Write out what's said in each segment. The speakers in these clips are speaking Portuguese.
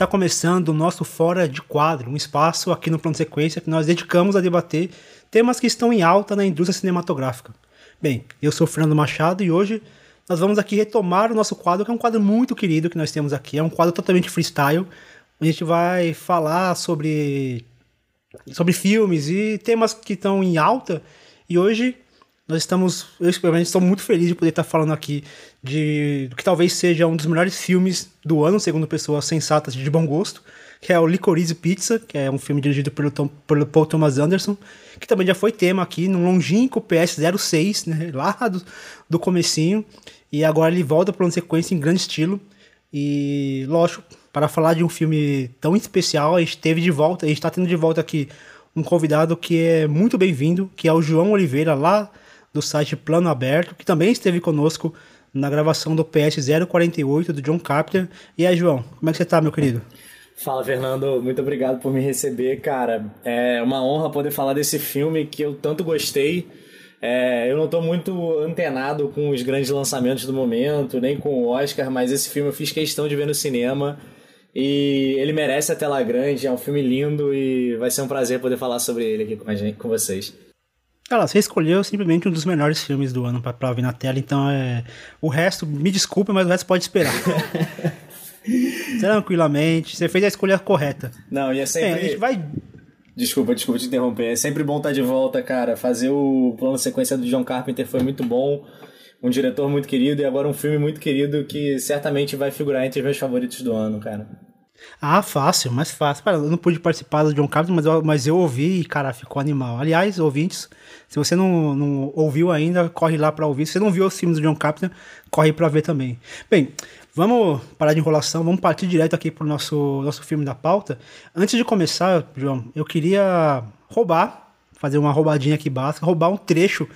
Está começando o nosso Fora de Quadro, um espaço aqui no Plano Sequência que nós dedicamos a debater temas que estão em alta na indústria cinematográfica. Bem, eu sou Fernando Machado e hoje nós vamos aqui retomar o nosso quadro, que é um quadro muito querido que nós temos aqui. É um quadro totalmente freestyle. A gente vai falar sobre, sobre filmes e temas que estão em alta. E hoje nós estamos, eu especialmente estou muito feliz de poder estar falando aqui de que talvez seja um dos melhores filmes do ano, segundo pessoas sensatas de bom gosto, que é o Licorice Pizza, que é um filme dirigido pelo, Tom, pelo Paul Thomas Anderson, que também já foi tema aqui no longínquo PS06, né, lá do, do comecinho, e agora ele volta para uma sequência em grande estilo, e lógico, para falar de um filme tão especial, a gente teve de volta, a gente está tendo de volta aqui um convidado que é muito bem-vindo, que é o João Oliveira, lá do site Plano Aberto, que também esteve conosco na gravação do PS 048 do John Carpenter. E aí, João, como é que você tá, meu querido? Fala, Fernando. Muito obrigado por me receber, cara. É uma honra poder falar desse filme que eu tanto gostei. É, eu não estou muito antenado com os grandes lançamentos do momento, nem com o Oscar, mas esse filme eu fiz questão de ver no cinema. E ele merece a tela grande, é um filme lindo e vai ser um prazer poder falar sobre ele aqui com, a gente, com vocês. Cara, você escolheu simplesmente um dos melhores filmes do ano pra, pra ver na tela, então é. O resto, me desculpe, mas o resto pode esperar. Tranquilamente, você fez a escolha correta. Não, e é sempre. Bem, a gente vai. Desculpa, desculpa te interromper. É sempre bom estar de volta, cara. Fazer o plano sequência do John Carpenter foi muito bom. Um diretor muito querido e agora um filme muito querido que certamente vai figurar entre os meus favoritos do ano, cara. Ah, fácil, mais fácil. Cara, eu não pude participar do John Carpenter, mas eu, mas eu ouvi e, cara, ficou animal. Aliás, ouvintes, se você não, não ouviu ainda, corre lá para ouvir. Se você não viu os filmes do John Carpenter, corre para ver também. Bem, vamos parar de enrolação, vamos partir direto aqui pro nosso, nosso filme da pauta. Antes de começar, João, eu queria roubar, fazer uma roubadinha aqui básica, roubar um trecho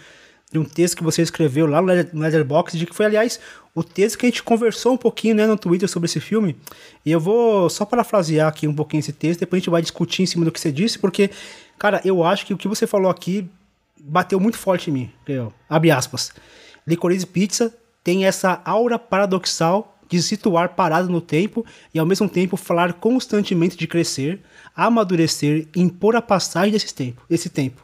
de um texto que você escreveu lá no Letterboxd, de que foi, aliás, o texto que a gente conversou um pouquinho né, no Twitter sobre esse filme. E eu vou só parafrasear aqui um pouquinho esse texto, depois a gente vai discutir em cima do que você disse, porque, cara, eu acho que o que você falou aqui bateu muito forte em mim. Eu, abre aspas. Licorice Pizza tem essa aura paradoxal de situar parado no tempo e ao mesmo tempo falar constantemente de crescer, amadurecer impor a passagem desse tempo. Desse tempo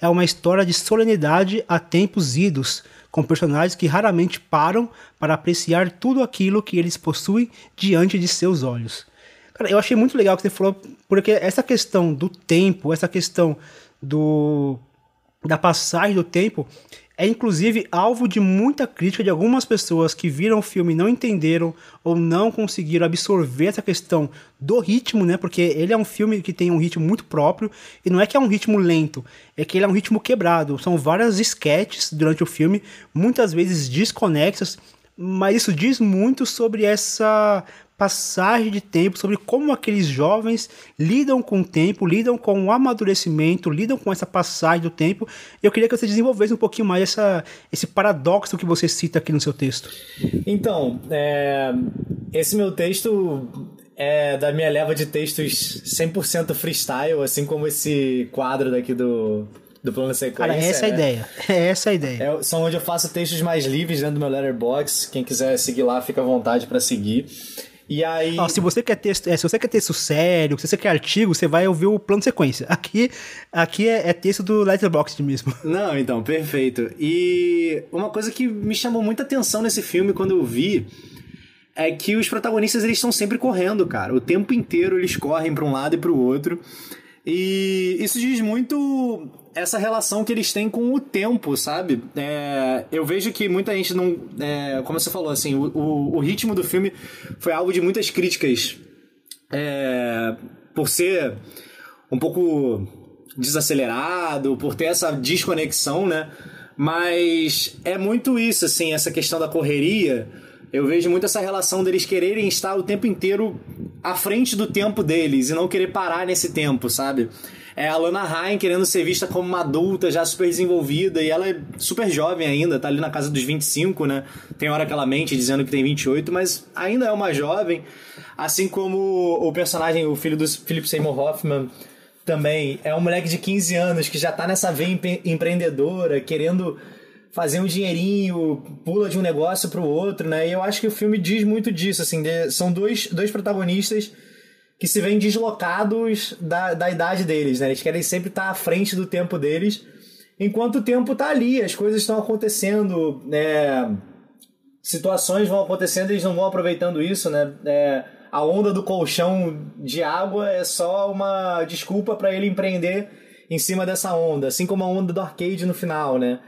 é uma história de solenidade a tempos idos, com personagens que raramente param para apreciar tudo aquilo que eles possuem diante de seus olhos. Cara, eu achei muito legal que você falou, porque essa questão do tempo, essa questão do da passagem do tempo, é inclusive alvo de muita crítica de algumas pessoas que viram o filme e não entenderam ou não conseguiram absorver essa questão do ritmo, né? Porque ele é um filme que tem um ritmo muito próprio e não é que é um ritmo lento, é que ele é um ritmo quebrado. São várias sketches durante o filme, muitas vezes desconexas, mas isso diz muito sobre essa passagem de tempo, sobre como aqueles jovens lidam com o tempo, lidam com o amadurecimento, lidam com essa passagem do tempo. Eu queria que você desenvolvesse um pouquinho mais essa, esse paradoxo que você cita aqui no seu texto. Então, é, esse meu texto é da minha leva de textos 100% freestyle, assim como esse quadro daqui do, do plano sequência. Cara, essa é a né? ideia. É essa a ideia. É, são onde eu faço textos mais livres dentro do meu letterbox. Quem quiser seguir lá, fica à vontade para seguir. E aí. se você quer texto, é, se você quer texto sério, se você quer artigo, você vai ouvir o plano de sequência. Aqui, aqui é, é texto do Letterboxd mesmo. Não, então, perfeito. E uma coisa que me chamou muita atenção nesse filme quando eu vi é que os protagonistas eles estão sempre correndo, cara. O tempo inteiro eles correm para um lado e para o outro. E isso diz muito essa relação que eles têm com o tempo, sabe? É, eu vejo que muita gente não. É, como você falou, assim, o, o, o, ritmo do filme foi alvo de muitas críticas. É, por ser um pouco desacelerado, por ter essa desconexão, né? Mas é muito isso, assim, essa questão da correria. Eu vejo muito essa relação deles quererem estar o tempo inteiro à frente do tempo deles e não querer parar nesse tempo, sabe? É a Lana Ryan querendo ser vista como uma adulta já super desenvolvida e ela é super jovem ainda, tá ali na casa dos 25, né? Tem hora que ela mente dizendo que tem 28, mas ainda é uma jovem. Assim como o personagem, o filho do Philip Seymour Hoffman, também é um moleque de 15 anos que já tá nessa veia empreendedora, querendo fazer um dinheirinho, pula de um negócio para o outro, né? E eu acho que o filme diz muito disso, assim, de, são dois, dois protagonistas que se veem deslocados da, da idade deles, né? Eles querem sempre estar à frente do tempo deles, enquanto o tempo tá ali, as coisas estão acontecendo, né? Situações vão acontecendo eles não vão aproveitando isso, né? É, a onda do colchão de água é só uma desculpa para ele empreender em cima dessa onda, assim como a onda do arcade no final, né?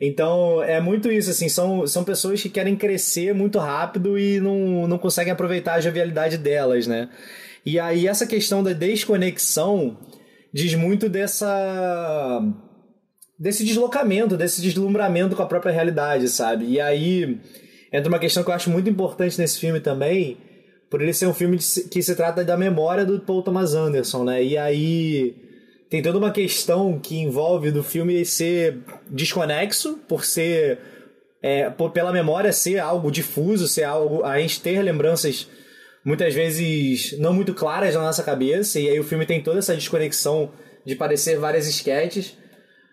Então é muito isso, assim, são, são pessoas que querem crescer muito rápido e não, não conseguem aproveitar a jovialidade delas, né? E aí essa questão da desconexão diz muito dessa desse deslocamento, desse deslumbramento com a própria realidade, sabe? E aí entra uma questão que eu acho muito importante nesse filme também, por ele ser um filme que se trata da memória do Paul Thomas Anderson, né? E aí tem toda uma questão que envolve do filme ser desconexo, por ser é, por, pela memória ser algo difuso, ser algo a gente ter lembranças muitas vezes não muito claras na nossa cabeça, e aí o filme tem toda essa desconexão de parecer várias esquetes.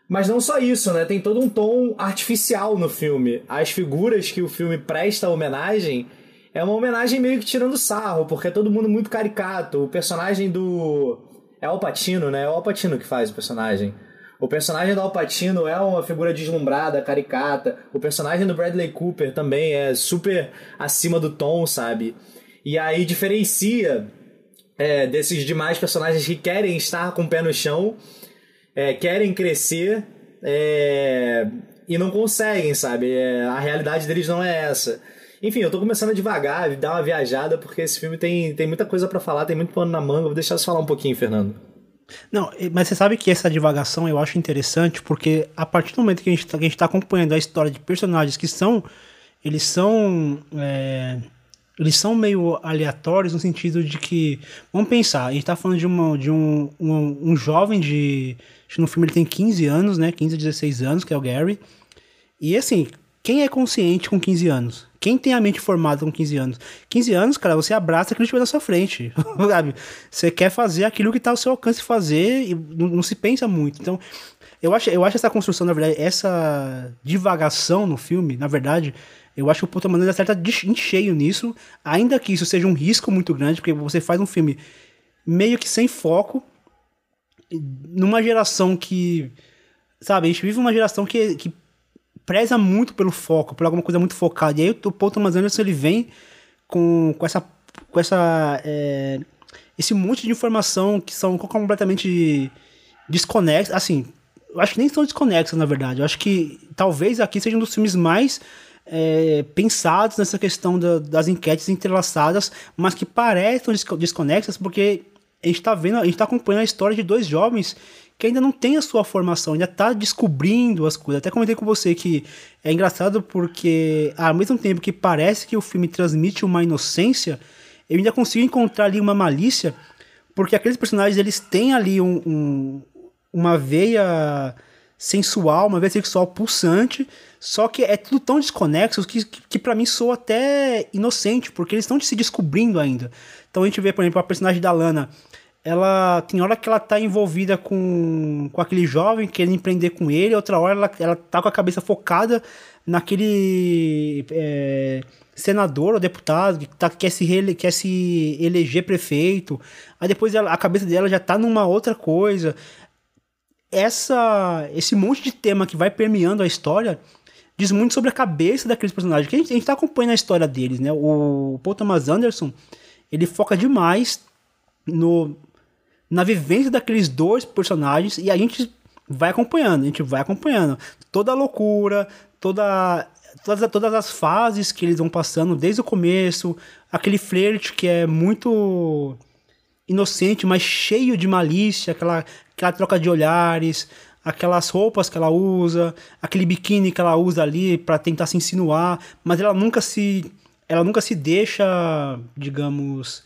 Mas não só isso, né? Tem todo um tom artificial no filme. As figuras que o filme presta homenagem é uma homenagem meio que tirando sarro, porque é todo mundo muito caricato. O personagem do. É Al Pacino, né? É o Al Pacino que faz o personagem. O personagem do Al Pacino é uma figura deslumbrada, caricata. O personagem do Bradley Cooper também é super acima do tom, sabe? E aí diferencia é, desses demais personagens que querem estar com o pé no chão, é, querem crescer é, e não conseguem, sabe? É, a realidade deles não é essa. Enfim, eu tô começando a devagar, dar uma viajada, porque esse filme tem, tem muita coisa para falar, tem muito pano na manga. Vou deixar você falar um pouquinho, Fernando. Não, mas você sabe que essa divagação eu acho interessante, porque a partir do momento que a gente, tá, gente tá acompanhando a história de personagens que são. Eles são. É, eles são meio aleatórios no sentido de que, vamos pensar, a gente tá falando de, uma, de um, um, um jovem de, acho que no filme ele tem 15 anos, né, 15 a 16 anos, que é o Gary, e assim, quem é consciente com 15 anos? Quem tem a mente formada com 15 anos? 15 anos, cara, você abraça aquilo que estiver na sua frente, sabe? Você quer fazer aquilo que está ao seu alcance fazer e não, não, se pensa muito. Então, eu acho, eu acho essa construção, na verdade, essa divagação no filme, na verdade, eu acho que o Puta Maneira acerta em cheio nisso, ainda que isso seja um risco muito grande, porque você faz um filme meio que sem foco, numa geração que. Sabe, a gente vive uma geração que, que preza muito pelo foco, por alguma coisa muito focada. E aí o Paul Thomas Anderson ele vem com, com essa. Com essa é, esse monte de informação que são completamente desconexas. Assim, eu acho que nem são desconexas, na verdade. Eu acho que talvez aqui seja um dos filmes mais é, pensados nessa questão da, das enquetes entrelaçadas, mas que parecem desconexas porque a gente está vendo, a gente está acompanhando a história de dois jovens que ainda não tem a sua formação, ainda está descobrindo as coisas. Até comentei com você que é engraçado porque, ao mesmo tempo que parece que o filme transmite uma inocência, eu ainda consigo encontrar ali uma malícia, porque aqueles personagens eles têm ali um, um uma veia sensual, uma veia sexual pulsante, só que é tudo tão desconexo que, que, que para mim soa até inocente, porque eles estão se descobrindo ainda. Então a gente vê, por exemplo, a personagem da Lana, ela tem hora que ela tá envolvida com, com aquele jovem, querendo empreender com ele, outra hora ela, ela tá com a cabeça focada naquele é, senador ou deputado que tá, quer, se quer se eleger prefeito. Aí depois ela, a cabeça dela já tá numa outra coisa essa esse monte de tema que vai permeando a história diz muito sobre a cabeça daqueles personagens. Que a gente, a gente tá acompanhando a história deles, né? O Paul Thomas Anderson, ele foca demais no na vivência daqueles dois personagens e a gente vai acompanhando, a gente vai acompanhando toda a loucura, toda todas, todas as fases que eles vão passando desde o começo, aquele flerte que é muito inocente, mas cheio de malícia, aquela, aquela troca de olhares, aquelas roupas que ela usa, aquele biquíni que ela usa ali para tentar se insinuar, mas ela nunca se ela nunca se deixa, digamos,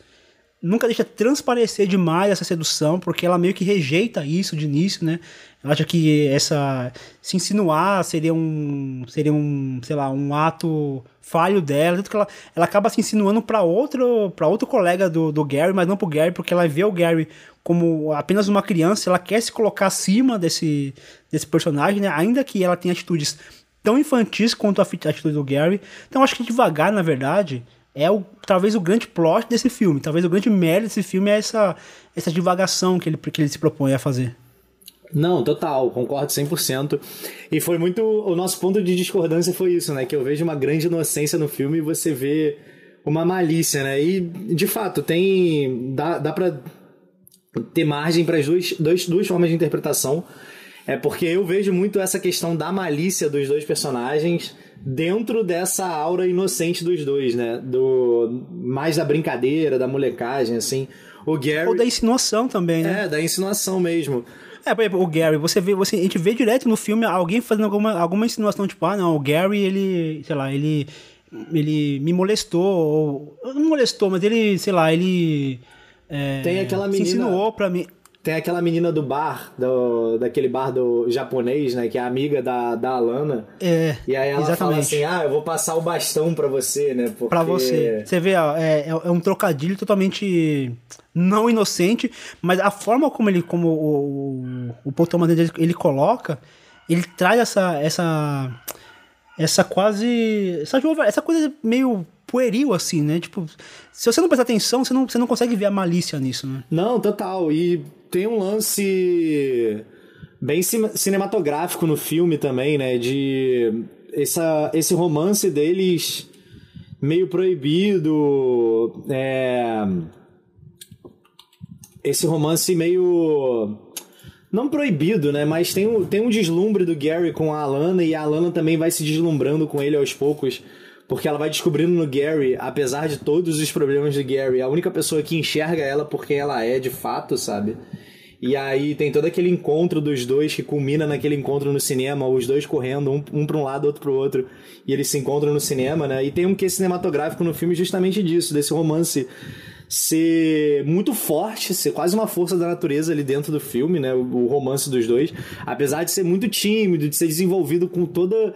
nunca deixa transparecer demais essa sedução, porque ela meio que rejeita isso de início, né? Ela acha que essa se insinuar seria um seria um, sei lá, um ato falho dela, tanto que ela, ela acaba se insinuando para outro para outro colega do, do Gary, mas não pro Gary, porque ela vê o Gary como apenas uma criança, ela quer se colocar acima desse desse personagem, né? Ainda que ela tenha atitudes tão infantis quanto a atitude do Gary. Então acho que devagar, na verdade, é o, talvez o grande plot desse filme. Talvez o grande mérito desse filme é essa, essa divagação que ele, que ele se propõe a fazer. Não, total, concordo 100%. E foi muito. O nosso ponto de discordância foi isso, né? Que eu vejo uma grande inocência no filme e você vê uma malícia, né? E, de fato, tem. Dá, dá pra ter margem para as duas, duas, duas formas de interpretação. É porque eu vejo muito essa questão da malícia dos dois personagens dentro dessa aura inocente dos dois, né? Do mais da brincadeira, da molecagem, assim. O Gary ou da insinuação também, né? É, da insinuação mesmo. É, por exemplo, o Gary, você vê, você, a gente vê direto no filme alguém fazendo alguma, alguma insinuação, tipo, ah, não, o Gary, ele, sei lá, ele, ele me molestou, ou, não molestou, mas ele, sei lá, ele é, Tem aquela menina. Se insinuou pra mim. Tem aquela menina do bar, do, daquele bar do japonês, né? Que é amiga da, da Alana. É. E aí ela exatamente. fala assim: ah, eu vou passar o bastão pra você, né? Porque... Pra você. Você vê, ó, é, é um trocadilho totalmente não inocente, mas a forma como ele, como o, o, o Paul Thomas ele, ele coloca, ele traz essa. essa essa quase. Essa, essa coisa meio pueril, assim, né? Tipo, se você não prestar atenção, você não, você não consegue ver a malícia nisso, né? Não, total. E tem um lance bem cinematográfico no filme também, né? De essa, esse romance deles meio proibido. É... Esse romance meio. Não proibido, né? Mas tem um, tem um deslumbre do Gary com a Alana e a Alana também vai se deslumbrando com ele aos poucos porque ela vai descobrindo no Gary, apesar de todos os problemas do Gary, a única pessoa que enxerga ela por quem ela é de fato, sabe? E aí tem todo aquele encontro dos dois que culmina naquele encontro no cinema, os dois correndo, um, um para um lado, outro para o outro, e eles se encontram no cinema, né? E tem um que cinematográfico no filme justamente disso, desse romance ser muito forte, ser quase uma força da natureza ali dentro do filme, né? O, o romance dos dois, apesar de ser muito tímido, de ser desenvolvido com toda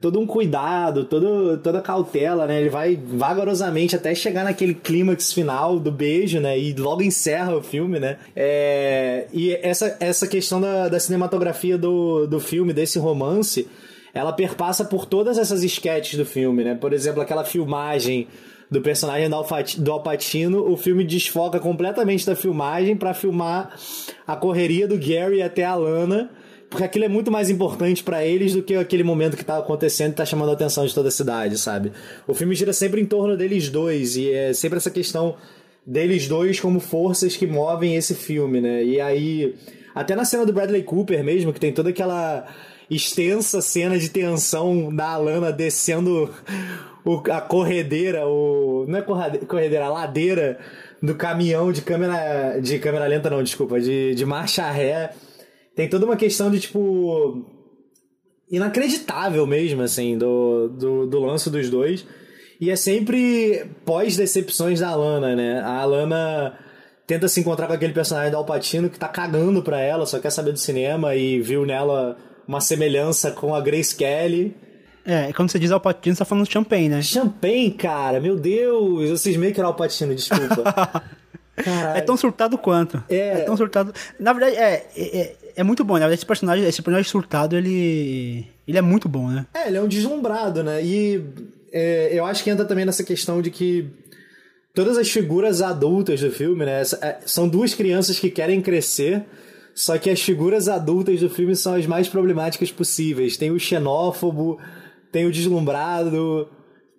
todo um cuidado, todo, toda cautela, né? Ele vai vagarosamente até chegar naquele clímax final do beijo, né? E logo encerra o filme, né? É, e essa, essa questão da, da cinematografia do, do filme, desse romance, ela perpassa por todas essas sketches do filme, né? Por exemplo, aquela filmagem do personagem do Alpatino, o filme desfoca completamente da filmagem para filmar a correria do Gary até a Lana porque aquilo é muito mais importante para eles do que aquele momento que tá acontecendo e tá chamando a atenção de toda a cidade, sabe? O filme gira sempre em torno deles dois e é sempre essa questão deles dois como forças que movem esse filme, né? E aí, até na cena do Bradley Cooper mesmo, que tem toda aquela extensa cena de tensão da Alana descendo o, a corredeira, o não é corredeira, a ladeira do caminhão de câmera de câmera lenta não, desculpa, de, de marcha ré tem toda uma questão de, tipo. inacreditável mesmo, assim, do, do, do lance dos dois. E é sempre pós-decepções da Alana, né? A Alana tenta se encontrar com aquele personagem da Alpatino que tá cagando pra ela, só quer saber do cinema e viu nela uma semelhança com a Grace Kelly. É, quando você diz Alpatino, você tá falando de Champagne, né? Champagne, cara, meu Deus! Vocês meio que era Alpatino, desculpa. Caralho. É tão surtado quanto. É. é tão surtado. Na verdade, é, é, é muito bom, né? Esse personagem, esse personagem surtado, ele. Ele é muito bom, né? É, ele é um deslumbrado, né? E é, eu acho que entra também nessa questão de que todas as figuras adultas do filme, né? É, são duas crianças que querem crescer. Só que as figuras adultas do filme são as mais problemáticas possíveis. Tem o xenófobo, tem o deslumbrado,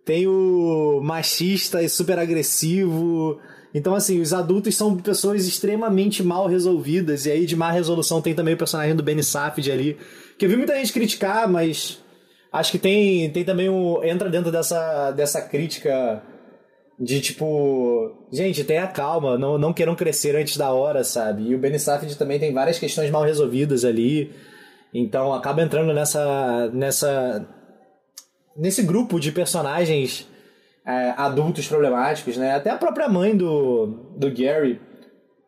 tem o machista e super agressivo, então, assim, os adultos são pessoas extremamente mal resolvidas. E aí, de má resolução, tem também o personagem do Benny Safdie ali. Que eu vi muita gente criticar, mas acho que tem, tem também o. entra dentro dessa, dessa crítica de tipo. Gente, tenha calma, não, não queiram crescer antes da hora, sabe? E o Benny Safdie também tem várias questões mal resolvidas ali. Então acaba entrando nessa. nessa. nesse grupo de personagens é, adultos problemáticos, né? Até a própria mãe do, do Gary,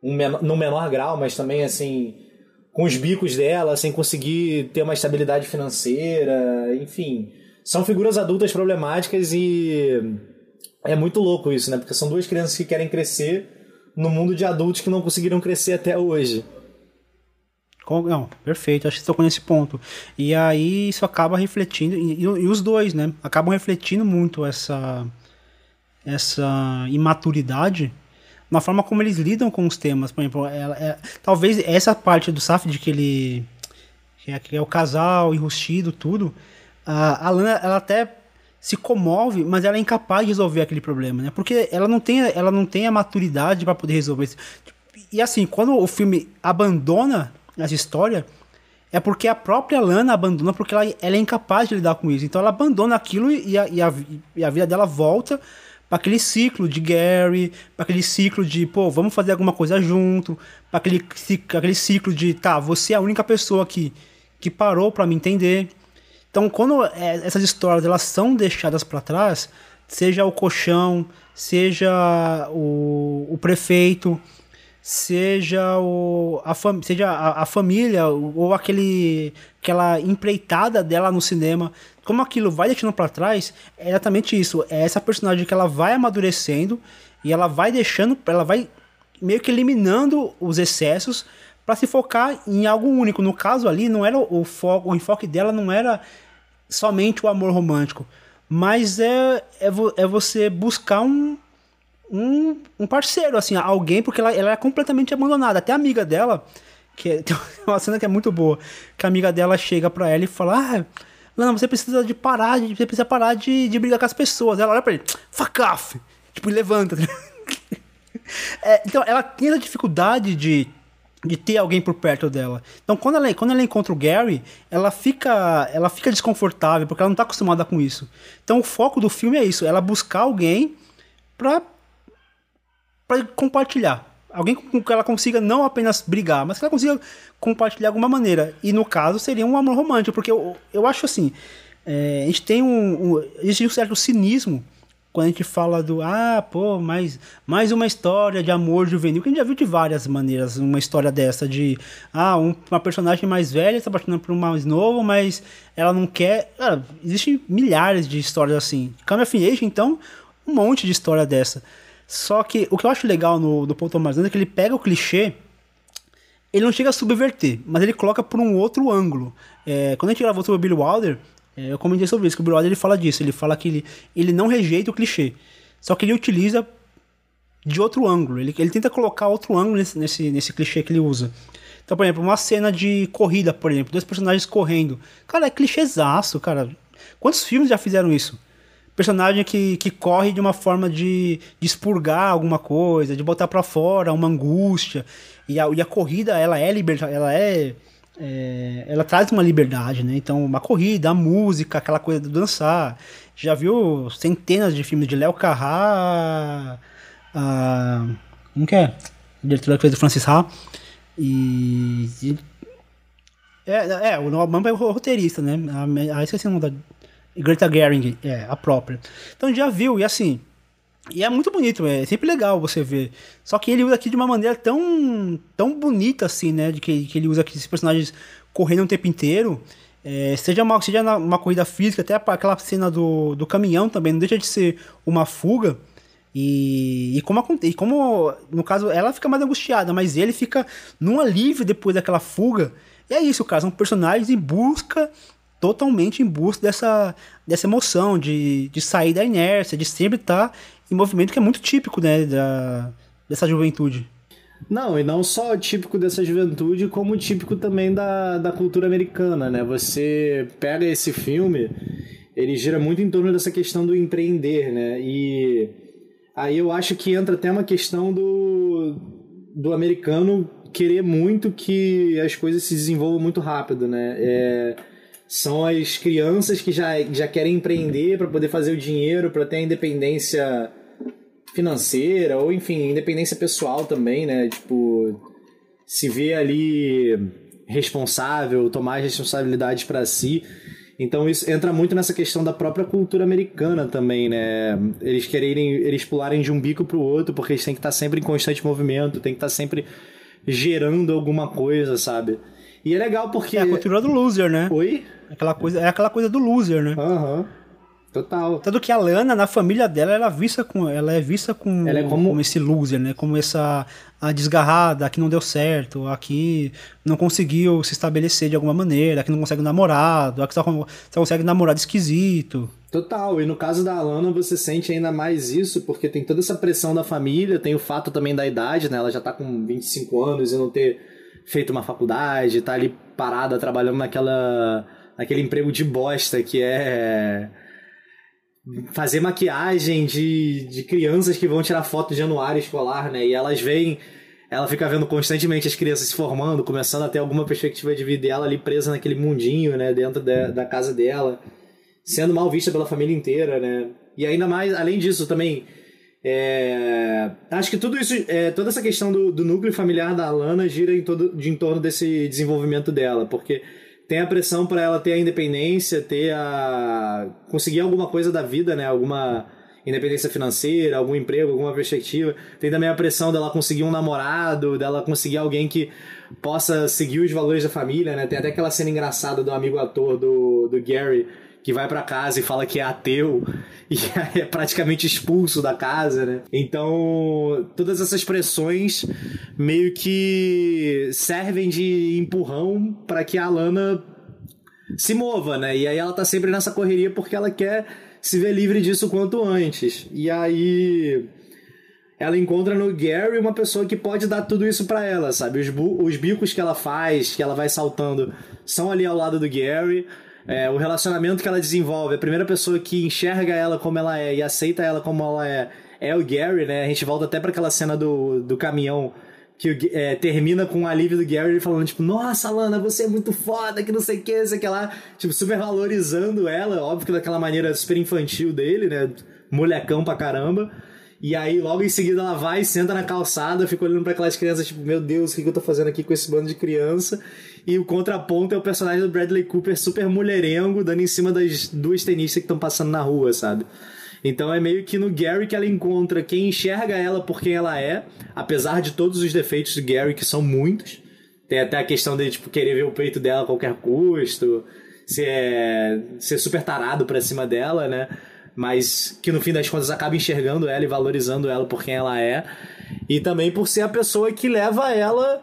um menor, no menor grau, mas também assim, com os bicos dela, sem conseguir ter uma estabilidade financeira, enfim. São figuras adultas problemáticas e é muito louco isso, né? Porque são duas crianças que querem crescer no mundo de adultos que não conseguiram crescer até hoje. Não, perfeito, acho que você tocou nesse ponto. E aí isso acaba refletindo, e, e, os dois, né? Acabam refletindo muito essa essa imaturidade na forma como eles lidam com os temas. Por exemplo, ela, é, talvez essa parte do Saf de que ele que é, que é o casal enrustido, tudo, a, a Lana ela até se comove, mas ela é incapaz de resolver aquele problema, né? Porque ela não tem, ela não tem a maturidade para poder resolver isso. E assim, quando o filme abandona essa história, é porque a própria Lana abandona porque ela, ela é incapaz de lidar com isso. Então ela abandona aquilo e a, e a, e a vida dela volta para aquele ciclo de Gary, para aquele ciclo de, pô, vamos fazer alguma coisa junto, para aquele, aquele ciclo de, tá, você é a única pessoa que, que parou para me entender. Então, quando é, essas histórias elas são deixadas para trás, seja o colchão, seja o, o prefeito, seja, o, a, fam, seja a, a, família ou aquele, aquela empreitada dela no cinema, como aquilo vai deixando para trás, é exatamente isso. É essa personagem que ela vai amadurecendo e ela vai deixando, ela vai meio que eliminando os excessos para se focar em algo único. No caso ali, não era o foco, o enfoque dela não era somente o amor romântico, mas é, é, é você buscar um um, um parceiro, assim, alguém, porque ela, ela é completamente abandonada. Até a amiga dela, que é, tem uma cena que é muito boa, que a amiga dela chega pra ela e fala: Ah, você precisa de parar, você precisa parar de, de brigar com as pessoas. Ela olha pra ele, fuck off! Tipo, levanta. é, então, ela tem a dificuldade de, de ter alguém por perto dela. Então, quando ela, quando ela encontra o Gary, ela fica, ela fica desconfortável, porque ela não tá acostumada com isso. Então, o foco do filme é isso, ela buscar alguém pra para compartilhar. Alguém com que ela consiga não apenas brigar, mas que ela consiga compartilhar de alguma maneira. E no caso seria um amor romântico, porque eu, eu acho assim: é, a gente tem um, um. Existe um certo cinismo quando a gente fala do. Ah, pô, mais, mais uma história de amor juvenil, que a gente já viu de várias maneiras uma história dessa, de. Ah, um, uma personagem mais velha está apaixonando por um mais novo, mas ela não quer. Ah, Existem milhares de histórias assim. Come of então, um monte de história dessa. Só que o que eu acho legal no, do Paul Thomas Anderson é que ele pega o clichê, ele não chega a subverter, mas ele coloca por um outro ângulo. É, quando a gente gravou sobre o Billy Wilder, é, eu comentei sobre isso, que o Billy Wilder ele fala disso, ele fala que ele, ele não rejeita o clichê, só que ele utiliza de outro ângulo, ele, ele tenta colocar outro ângulo nesse, nesse, nesse clichê que ele usa. Então, por exemplo, uma cena de corrida, por exemplo, dois personagens correndo. Cara, é clichêzaço, cara. Quantos filmes já fizeram isso? Personagem que, que corre de uma forma de, de expurgar alguma coisa, de botar para fora uma angústia. E a, e a corrida, ela é liberdade, ela é, é, ela traz uma liberdade, né? Então, uma corrida, a música, aquela coisa de dançar. Já viu centenas de filmes de Léo Carrá, a, como que é? Diretor que fez do Francis Ha. E, e é, é, o Norman é o roteirista, né? A, a, esqueci o nome da Greta Gerwig, é, a própria. Então já viu, e assim. E é muito bonito, é sempre legal você ver. Só que ele usa aqui de uma maneira tão, tão bonita, assim, né? De que, que ele usa aqui esses personagens correndo o tempo inteiro. É, seja uma, seja uma corrida física, até aquela cena do, do caminhão também, não deixa de ser uma fuga. E, e, como, e como, no caso, ela fica mais angustiada, mas ele fica num alívio depois daquela fuga. E é isso, cara, são personagens em busca totalmente em busca dessa, dessa emoção, de, de sair da inércia, de sempre estar em movimento que é muito típico né, da, dessa juventude. Não, e não só típico dessa juventude, como típico também da, da cultura americana, né? Você pega esse filme, ele gira muito em torno dessa questão do empreender, né? E aí eu acho que entra até uma questão do, do americano querer muito que as coisas se desenvolvam muito rápido, né? É, são as crianças que já, já querem empreender para poder fazer o dinheiro, para ter a independência financeira, ou enfim, independência pessoal também, né? Tipo, se ver ali responsável, tomar as responsabilidades para si. Então isso entra muito nessa questão da própria cultura americana também, né? Eles quererem, eles pularem de um bico pro outro porque eles têm que estar sempre em constante movimento, tem que estar sempre gerando alguma coisa, sabe? E é legal porque. É a cultura do loser, né? Oi? Aquela coisa, é aquela coisa do loser, né? Aham. Uhum. Total. Tanto que a Lana, na família dela, ela é vista com, ela é vista com, Ela é como- como esse loser, né? Como essa a desgarrada, a que não deu certo, a que não conseguiu se estabelecer de alguma maneira, a que não consegue um namorado, a que só, só consegue namorado esquisito. Total, e no caso da Alana você sente ainda mais isso, porque tem toda essa pressão da família, tem o fato também da idade, né? Ela já tá com 25 anos e não ter feito uma faculdade, tá ali parada trabalhando naquela naquele emprego de bosta que é fazer maquiagem de, de crianças que vão tirar foto de anuário escolar, né? E elas veem, ela fica vendo constantemente as crianças se formando, começando a ter alguma perspectiva de vida e ela ali presa naquele mundinho, né? Dentro da casa dela sendo mal vista pela família inteira, né? E ainda mais, além disso, também. É, acho que tudo isso, é, toda essa questão do, do núcleo familiar da Alana gira em, todo, de, em torno desse desenvolvimento dela, porque tem a pressão para ela ter a independência, ter a. conseguir alguma coisa da vida, né? Alguma independência financeira, algum emprego, alguma perspectiva. Tem também a pressão dela conseguir um namorado, dela conseguir alguém que possa seguir os valores da família, né? Tem até aquela cena engraçada do amigo ator do, do Gary que vai pra casa e fala que é ateu e é praticamente expulso da casa, né? Então, todas essas pressões meio que servem de empurrão para que a Alana se mova, né? E aí ela tá sempre nessa correria porque ela quer se ver livre disso quanto antes. E aí ela encontra no Gary uma pessoa que pode dar tudo isso pra ela, sabe? Os, os bicos que ela faz, que ela vai saltando, são ali ao lado do Gary. É, o relacionamento que ela desenvolve, a primeira pessoa que enxerga ela como ela é e aceita ela como ela é, é o Gary, né? A gente volta até pra aquela cena do, do caminhão que é, termina com o alívio do Gary falando, tipo, nossa, Lana, você é muito foda, que não sei o que, sei que lá. Tipo, super valorizando ela, óbvio que daquela maneira super infantil dele, né? Molecão pra caramba. E aí, logo em seguida, ela vai, senta na calçada, fica olhando pra aquelas crianças, tipo, meu Deus, o que eu tô fazendo aqui com esse bando de criança? E o contraponto é o personagem do Bradley Cooper super mulherengo, dando em cima das duas tenistas que estão passando na rua, sabe? Então é meio que no Gary que ela encontra quem enxerga ela por quem ela é, apesar de todos os defeitos do Gary, que são muitos. Tem até a questão de tipo, querer ver o peito dela a qualquer custo, ser, ser super tarado pra cima dela, né? Mas que no fim das contas acaba enxergando ela e valorizando ela por quem ela é. E também por ser a pessoa que leva ela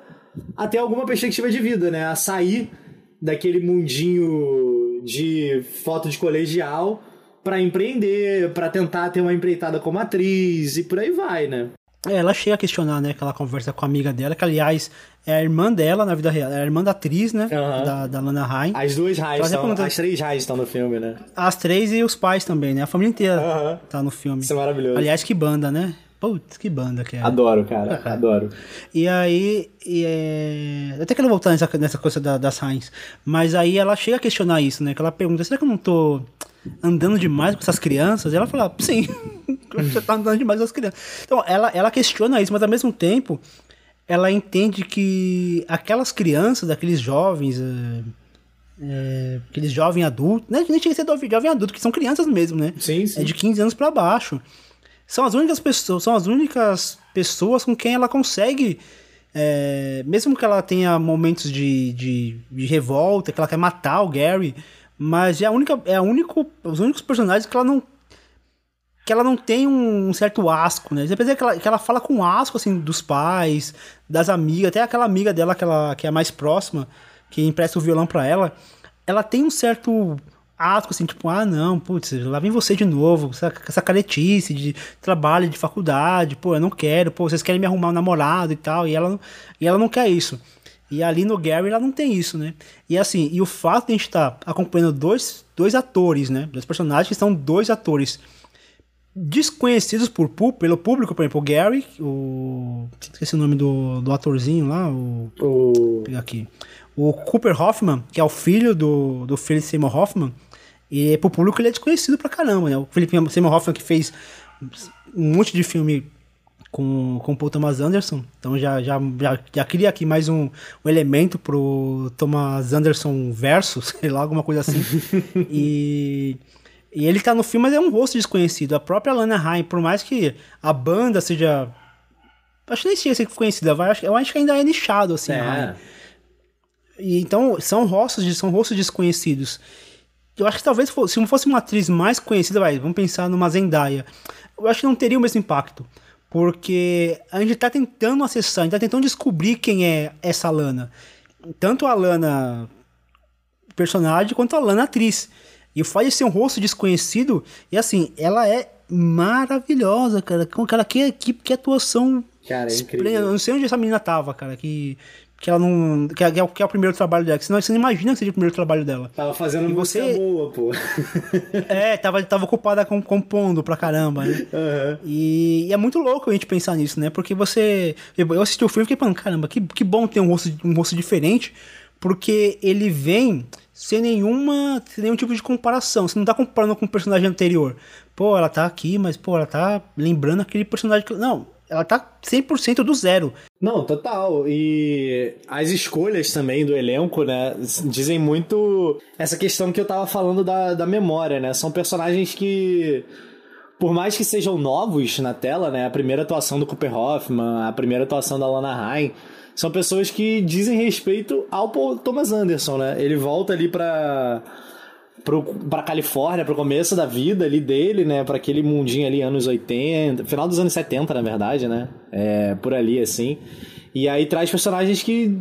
a ter alguma perspectiva de vida, né? A sair daquele mundinho de foto de colegial pra empreender, pra tentar ter uma empreitada como atriz e por aí vai, né? É, ela chega a questionar, né, que ela conversa com a amiga dela, que aliás é a irmã dela na vida real, é a irmã da atriz, né, Aham. da, da Lana Ryan. As duas raios, Ela estão, as três raios estão no filme, né? As três e os pais também, né, a família inteira Aham. tá no filme. Isso é maravilhoso. Aliás, que banda, né? Putz, que banda que é. Adoro, cara, adoro. E aí, e é... até quero voltar nessa, nessa coisa da, das Heinz, mas aí ela chega a questionar isso, né? Que ela pergunta, será que eu não tô andando demais com essas crianças? E ela fala, sim, você tá andando demais com essas crianças. Então, ela, ela questiona isso, mas ao mesmo tempo, ela entende que aquelas crianças, aqueles jovens... é, é, aqueles jovens adultos, né? Nem chega a ser jovem adulto, que são crianças mesmo, né? Sim, sim. É de 15 anos pra baixo. São as únicas pessoas, são as únicas pessoas com quem ela consegue, é, mesmo que ela tenha momentos de, de, de revolta, que ela quer matar o Gary, mas é a única, é a único, os únicos personagens que ela não que ela não tem um certo asco, né? Percebe que ela, que ela fala com asco, assim, dos pais, das amigas, até aquela amiga dela que, ela, que é mais próxima, que empresta o violão pra ela, ela tem um certo asco, assim, tipo, ah, não, putz, lá vem você de novo, essa, essa caretice de trabalho, de faculdade, pô, eu não quero, pô, vocês querem me arrumar um namorado e tal, e ela, e ela não quer isso. E ali no Gary ela não tem isso, né? E assim, e o fato de a gente estar acompanhando dois, dois atores, né? Dois personagens que são dois atores desconhecidos por, pelo público, por exemplo, o Gary, o. Esqueci o nome do, do atorzinho lá, o. O... Vou pegar aqui. O Cooper Hoffman, que é o filho do, do Philip Seymour Hoffman, e pro público ele é desconhecido pra caramba, né? O Philip Seymour Hoffman que fez um monte de filme com, com o Paul Thomas Anderson, então já, já, já, já cria aqui mais um, um elemento pro Thomas Anderson verso, sei lá, alguma coisa assim. e, e ele tá no filme, mas é um rosto desconhecido. A própria Lana Ryan, por mais que a banda seja. Acho que nem sei se é conhecida, vai, eu acho que ainda é nichado, assim. É. E então são rostos, são rostos desconhecidos. Eu acho que talvez se não fosse uma atriz mais conhecida, vai, vamos pensar numa Zendaya. Eu acho que não teria o mesmo impacto. Porque a gente tá tentando acessar, a gente tá tentando descobrir quem é essa Lana. Tanto a Lana personagem quanto a Lana atriz. E o fato de ser um rosto desconhecido, e assim, ela é maravilhosa, cara. Cara, que, que, que atuação. Cara, é incrível. Eu não sei onde essa menina tava, cara. Que, que ela não. Que, é, que, é, que é o primeiro trabalho dela. Senão você não imagina que seja o primeiro trabalho dela. Tava fazendo e música você... boa, pô. é, tava, tava ocupada com, compondo pra caramba, né? Uhum. E, e, é muito louco a gente pensar nisso, né? Porque você. Eu assisti o filme e fiquei falando, caramba, que, que bom ter um rosto, um rosto diferente. Porque ele vem sem nenhuma sem nenhum tipo de comparação. Você não tá comparando com o personagem anterior. Pô, ela tá aqui, mas pô, ela tá lembrando aquele personagem que não, ela tá 100% do zero. Não, total. E as escolhas também do elenco, né, dizem muito essa questão que eu tava falando da, da memória, né? São personagens que por mais que sejam novos na tela, né? A primeira atuação do Cooper Hoffman, a primeira atuação da Lana Ryan, são pessoas que dizem respeito ao Thomas Anderson, né? Ele volta ali para Califórnia, para o começo da vida ali dele, né, para aquele mundinho ali anos 80, final dos anos 70, na verdade, né? É, por ali assim. E aí traz personagens que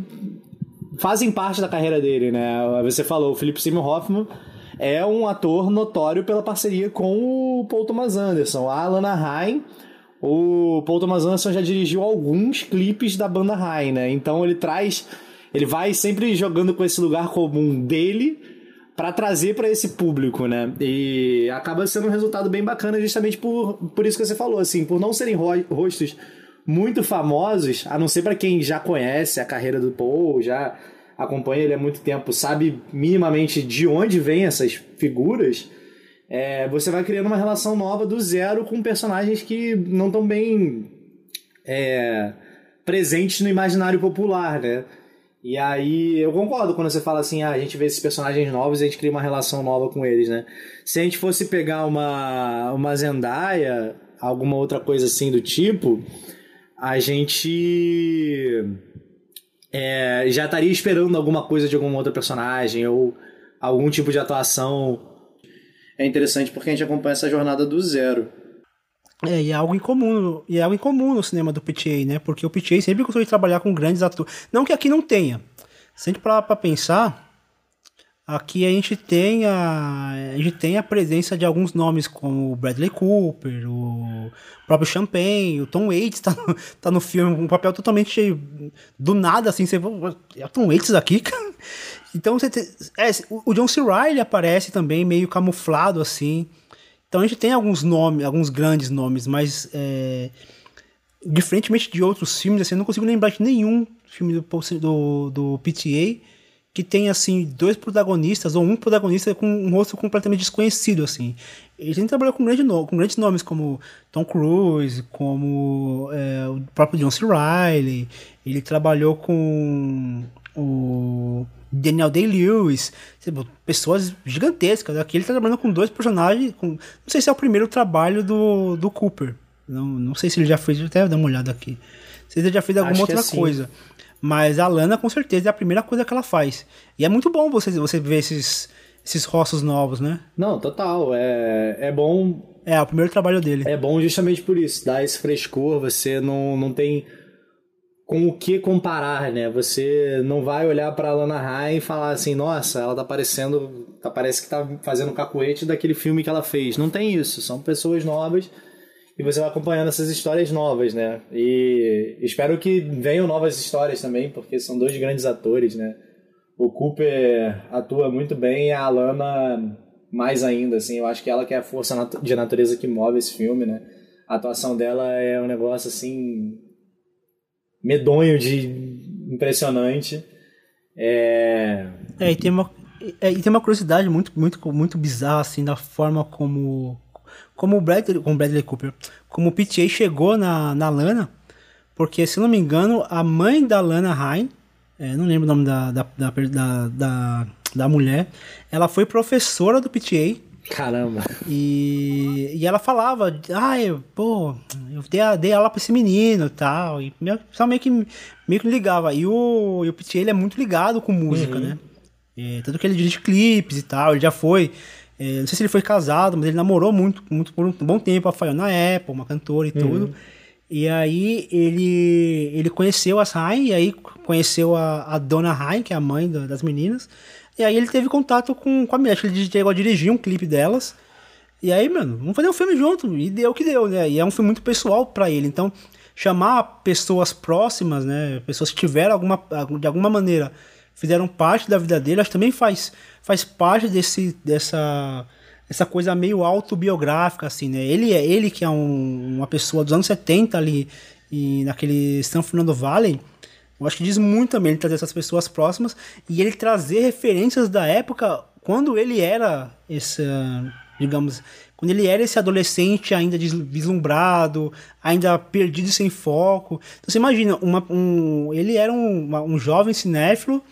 fazem parte da carreira dele, né? Você falou, o Philip Seymour Hoffman é um ator notório pela parceria com o Paul Thomas Anderson. A Alana Haim o Paul Thomas Anderson já dirigiu alguns clipes da banda High, né? Então ele traz. Ele vai sempre jogando com esse lugar comum dele para trazer para esse público, né? E acaba sendo um resultado bem bacana justamente por, por isso que você falou, assim, por não serem ro rostos muito famosos, a não ser para quem já conhece a carreira do Paul, já acompanha ele há muito tempo, sabe minimamente de onde vêm essas figuras é, você vai criando uma relação nova do zero com personagens que não estão bem é, presentes no imaginário popular, né? E aí eu concordo quando você fala assim, ah, a gente vê esses personagens novos e a gente cria uma relação nova com eles, né? Se a gente fosse pegar uma, uma Zendaya, alguma outra coisa assim do tipo, a gente é, já estaria esperando alguma coisa de alguma outra personagem ou algum tipo de atuação é interessante porque a gente acompanha essa jornada do zero. É, e é algo incomum, e é algo incomum no cinema do PTA, né? Porque o PTA sempre gostou de trabalhar com grandes atores. Não que aqui não tenha. Se a gente parar pra pensar, aqui a gente tem a, a gente tem a presença de alguns nomes como o Bradley Cooper, o próprio Champagne, o Tom Waits tá no, tá no filme, um papel totalmente do nada, assim, você é o Tom Waits aqui, cara. Então você tem, é, o John C. Reilly aparece também meio camuflado assim. Então a gente tem alguns nomes, alguns grandes nomes, mas é, diferentemente de outros filmes, assim, eu não consigo lembrar de nenhum filme do, do, do PTA que tem assim dois protagonistas ou um protagonista com um rosto completamente desconhecido assim. Ele tem trabalhado com, grande com grandes nomes como Tom Cruise, como é, o próprio John C. Reilly. Ele trabalhou com o Daniel Day-Lewis, pessoas gigantescas. Aqui ele tá trabalhando com dois personagens. Com, não sei se é o primeiro trabalho do, do Cooper. Não, não sei se ele já fez, até dar uma olhada aqui. Não sei se ele já fez alguma Acho outra é coisa. Mas a Lana, com certeza, é a primeira coisa que ela faz. E é muito bom você, você ver esses, esses rostos novos, né? Não, total. É, é bom. É, é o primeiro trabalho dele. É bom justamente por isso. Dá esse frescor, você não, não tem com o que comparar, né? Você não vai olhar para Lana Ryan e falar assim, nossa, ela tá parecendo, tá, parece que tá fazendo cacuete daquele filme que ela fez. Não tem isso, são pessoas novas e você vai acompanhando essas histórias novas, né? E espero que venham novas histórias também, porque são dois grandes atores, né? O Cooper atua muito bem e a Lana mais ainda, assim. Eu acho que ela que é a força de natureza que move esse filme, né? A atuação dela é um negócio assim medonho de impressionante. É... é, e tem uma, é, e tem uma curiosidade muito, muito, muito bizarra, assim, da forma como, como o Bradley, como Bradley Cooper, como o PTA chegou na, na Lana, porque, se não me engano, a mãe da Lana Ryan, é, não lembro o nome da, da, da, da, da, mulher, ela foi professora do PTA Caramba. E, e ela falava, ah, pô, eu dei, dei aula pra esse menino e tal. E só meio que, meio que ligava. E o, e o ele é muito ligado com música, uhum. né? É, tanto que ele dirige clipes e tal, ele já foi. É, não sei se ele foi casado, mas ele namorou muito, muito por um bom tempo a Fiona Apple, uma cantora e uhum. tudo. E aí ele, ele conheceu as Rain, e aí conheceu a, a dona Rain, que é a mãe da, das meninas. E aí ele teve contato com, com a mulher, ele chegou a dirigir um clipe delas. E aí, mano, vamos fazer um filme junto. E deu o que deu, né? E é um filme muito pessoal para ele. Então, chamar pessoas próximas, né? Pessoas que tiveram alguma, de alguma maneira fizeram parte da vida dele, acho que também faz, faz parte desse, dessa, essa coisa meio autobiográfica, assim, né? Ele é ele que é um, uma pessoa dos anos 70 ali, e naquele São Fernando Valley, eu acho que diz muito também ele trazer essas pessoas próximas e ele trazer referências da época quando ele era esse, digamos, quando ele era esse adolescente ainda deslumbrado, ainda perdido sem foco. Então você imagina, uma, um, ele era um, uma, um jovem cinéfilo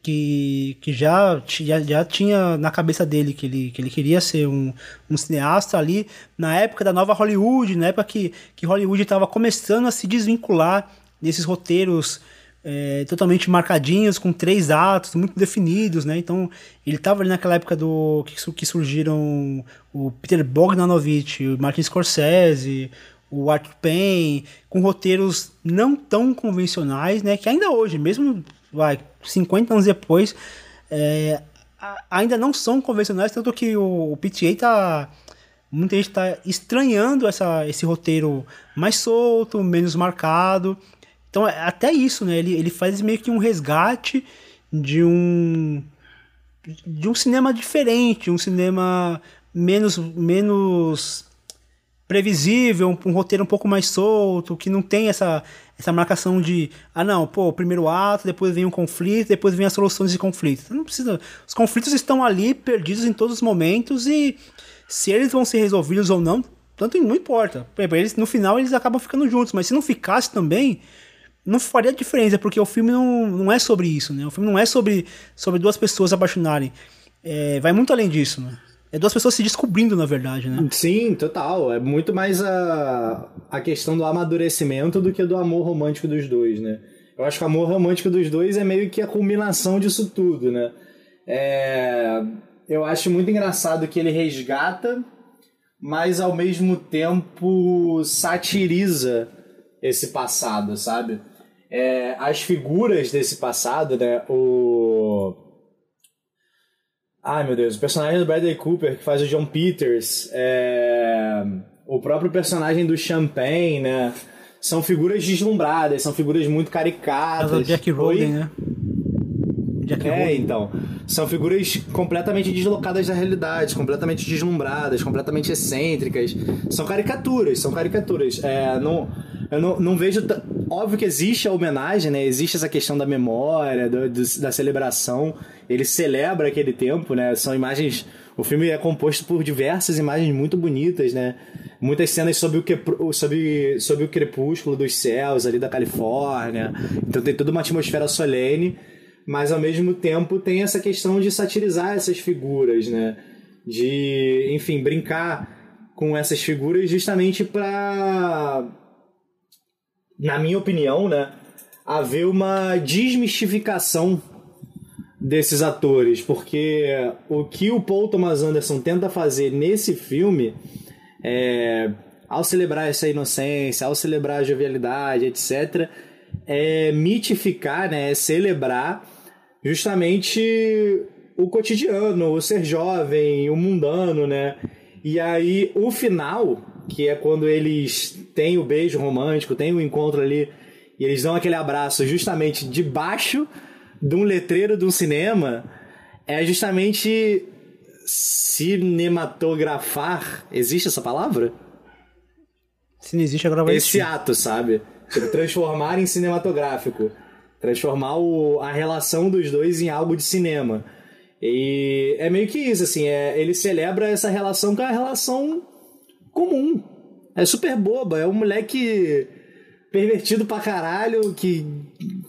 que, que já, já, já tinha na cabeça dele que ele, que ele queria ser um, um cineasta ali na época da nova Hollywood, na época que, que Hollywood estava começando a se desvincular desses roteiros é, totalmente marcadinhos, com três atos muito definidos, né? Então, ele estava ali naquela época do que, que surgiram o Peter Bogdanovich, o Martin Scorsese, o Art Payne, com roteiros não tão convencionais, né? Que ainda hoje, mesmo vai, 50 anos depois, é, ainda não são convencionais, tanto que o, o PTA tá. Muita gente está estranhando essa, esse roteiro mais solto, menos marcado. Então, é, até isso, né? Ele, ele faz meio que um resgate de um de um cinema diferente, um cinema menos menos previsível, um, um, roteiro um pouco mais solto, que não tem essa essa marcação de ah não, pô, primeiro ato, depois vem um conflito, depois vem as soluções de conflito. Não precisa, os conflitos estão ali perdidos em todos os momentos e se eles vão ser resolvidos ou não, tanto não importa. Eles, no final eles acabam ficando juntos, mas se não ficasse também, não faria diferença, porque o filme não, não é sobre isso, né? O filme não é sobre, sobre duas pessoas apaixonarem. É, vai muito além disso, né? É duas pessoas se descobrindo, na verdade, né? Sim, total. É muito mais a, a questão do amadurecimento do que do amor romântico dos dois, né? Eu acho que o amor romântico dos dois é meio que a culminação disso tudo, né? É, eu acho muito engraçado que ele resgata, mas ao mesmo tempo satiriza esse passado, sabe? É, as figuras desse passado, né? O. Ai meu Deus, o personagem do Bradley Cooper que faz o John Peters, é... o próprio personagem do Champagne, né? São figuras deslumbradas, são figuras muito caricatas. Mas o Jack Roden, né? Jack é, então. São figuras completamente deslocadas da realidade, completamente deslumbradas, completamente excêntricas. São caricaturas, são caricaturas. É, não, eu não, não vejo. Óbvio que existe a homenagem, né? Existe essa questão da memória, do, do, da celebração. Ele celebra aquele tempo, né? São imagens. O filme é composto por diversas imagens muito bonitas, né? Muitas cenas sobre o, que, sobre, sobre o crepúsculo dos céus ali da Califórnia. Então tem toda uma atmosfera solene, mas ao mesmo tempo tem essa questão de satirizar essas figuras, né? De, enfim, brincar com essas figuras justamente para na minha opinião, né, haver uma desmistificação desses atores, porque o que o Paul Thomas Anderson tenta fazer nesse filme é, ao celebrar essa inocência, ao celebrar a jovialidade, etc., é mitificar, né, é celebrar justamente o cotidiano, o ser jovem, o mundano, né? E aí o final que é quando eles têm o beijo romântico, tem o encontro ali, e eles dão aquele abraço justamente debaixo de um letreiro de um cinema, é justamente cinematografar. Existe essa palavra? Se não existe, agora vai Esse ato, sabe? Tipo, transformar em cinematográfico. Transformar o, a relação dos dois em algo de cinema. E é meio que isso, assim, é, ele celebra essa relação é a relação comum. É super boba. É um moleque pervertido pra caralho que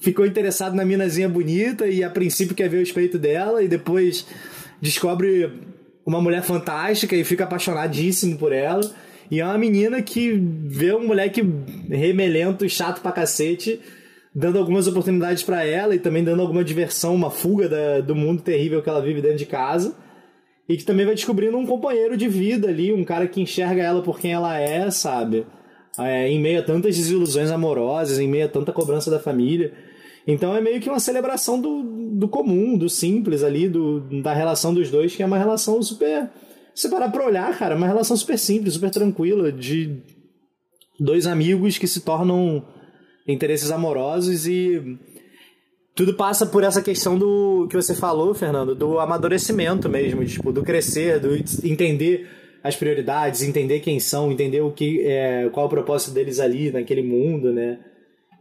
ficou interessado na minazinha bonita e a princípio quer ver o espeito dela e depois descobre uma mulher fantástica e fica apaixonadíssimo por ela. E é uma menina que vê um moleque remelento, chato pra cacete, dando algumas oportunidades para ela e também dando alguma diversão, uma fuga da, do mundo terrível que ela vive dentro de casa. E que também vai descobrindo um companheiro de vida ali, um cara que enxerga ela por quem ela é, sabe? É, em meio a tantas desilusões amorosas, em meio a tanta cobrança da família. Então é meio que uma celebração do, do comum, do simples ali, do, da relação dos dois, que é uma relação super. Se parar pra olhar, cara, é uma relação super simples, super tranquila, de dois amigos que se tornam interesses amorosos e tudo passa por essa questão do que você falou, Fernando, do amadurecimento mesmo, tipo, do crescer, do entender as prioridades, entender quem são, entender o que é, qual é o propósito deles ali naquele mundo, né?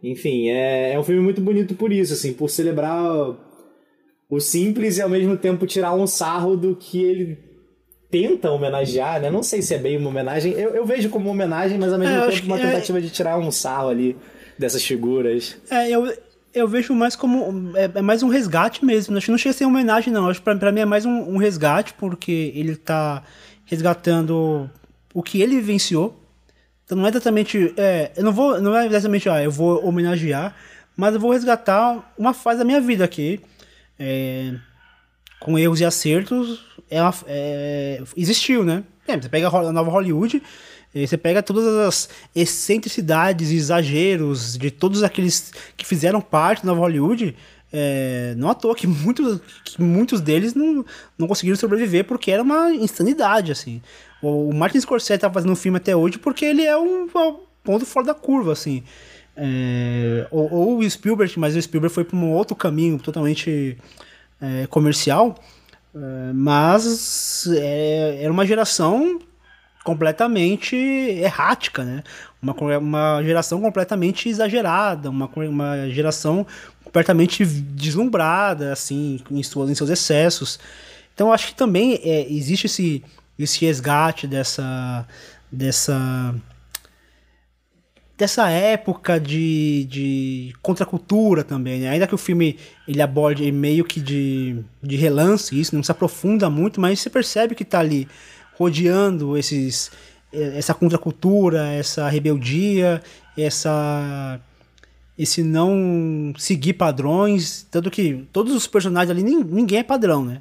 Enfim, é, é um filme muito bonito por isso, assim, por celebrar o simples e ao mesmo tempo tirar um sarro do que ele tenta homenagear, né? Não sei se é bem uma homenagem, eu, eu vejo como uma homenagem, mas ao mesmo é, tempo uma é tentativa de tirar um sarro ali dessas figuras. É, eu, eu vejo mais como. É, é, mais um resgate mesmo. Acho que não chega a ser homenagem, não. Acho que pra mim é mais um, um, resgate, porque ele tá resgatando o que ele vivenciou. Então não é exatamente. É, eu não vou. Não é exatamente, ah, eu vou homenagear, mas eu vou resgatar uma fase da minha vida aqui. É, com erros e acertos. É, uma, é existiu, né? É, você pega a nova Hollywood você pega todas as excentricidades e exageros de todos aqueles que fizeram parte da Hollywood. É, não à toa que muitos, que muitos deles não, não conseguiram sobreviver porque era uma insanidade, assim. O, o Martin Scorsese tá fazendo um filme até hoje porque ele é um, um ponto fora da curva, assim. É, ou, ou, o Spielberg, mas o Spielberg foi para um outro caminho totalmente é, comercial. É, mas é, era uma geração completamente errática, né? Uma, uma geração completamente exagerada, uma, uma geração completamente deslumbrada, assim, em, em seus excessos. Então, acho que também é, existe esse, esse resgate dessa, dessa, dessa época de, de contracultura também, né? Ainda que o filme ele aborde meio que de, de relance isso, não se aprofunda muito, mas você percebe que está ali rodeando esses, essa contracultura, essa rebeldia, essa esse não seguir padrões, tanto que todos os personagens ali ninguém é padrão, né?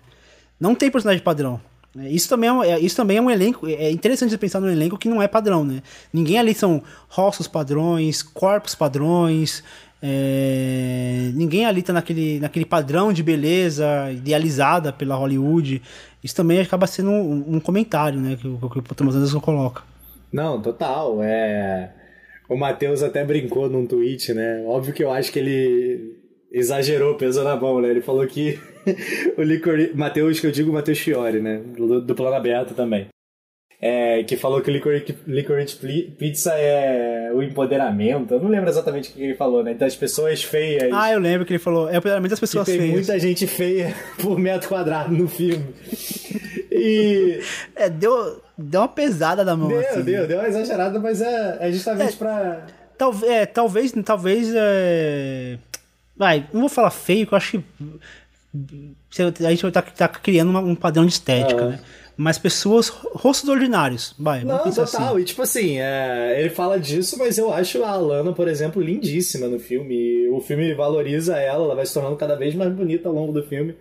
Não tem personagem padrão. Isso também é, é, isso também é um elenco. É interessante você pensar num elenco que não é padrão, né? Ninguém ali são rostos padrões, corpos padrões. É, ninguém ali tá naquele, naquele padrão de beleza idealizada pela Hollywood. Isso também acaba sendo um, um comentário, né? Que, que, que o Thomas Anderson coloca. Não, total. É... O Matheus até brincou num tweet, né? Óbvio que eu acho que ele exagerou, pesou na mão, né? Ele falou que o Licor... Matheus, que eu digo Matheus Fiore, né? Do, do Plano Aberto também é, que falou que o Licorice, Licorice Pizza é o empoderamento. Eu não lembro exatamente o que ele falou, né? Então as pessoas feias. Ah, eu lembro que ele falou. É o empoderamento das pessoas feias. Tem muita gente feia por metro quadrado no filme. E. É, deu, deu uma pesada na mão. Deu, assim. deu, deu uma exagerada, mas é, é justamente é, pra. Talvez, é, talvez, talvez. É... Vai, não vou falar feio, que eu acho que. A gente vai estar tá, tá criando uma, um padrão de estética, ah. né? Mas pessoas, rostos ordinários. Vai, Não, total. Assim. E tipo assim, é, ele fala disso, mas eu acho a Alana, por exemplo, lindíssima no filme. O filme valoriza ela, ela vai se tornando cada vez mais bonita ao longo do filme,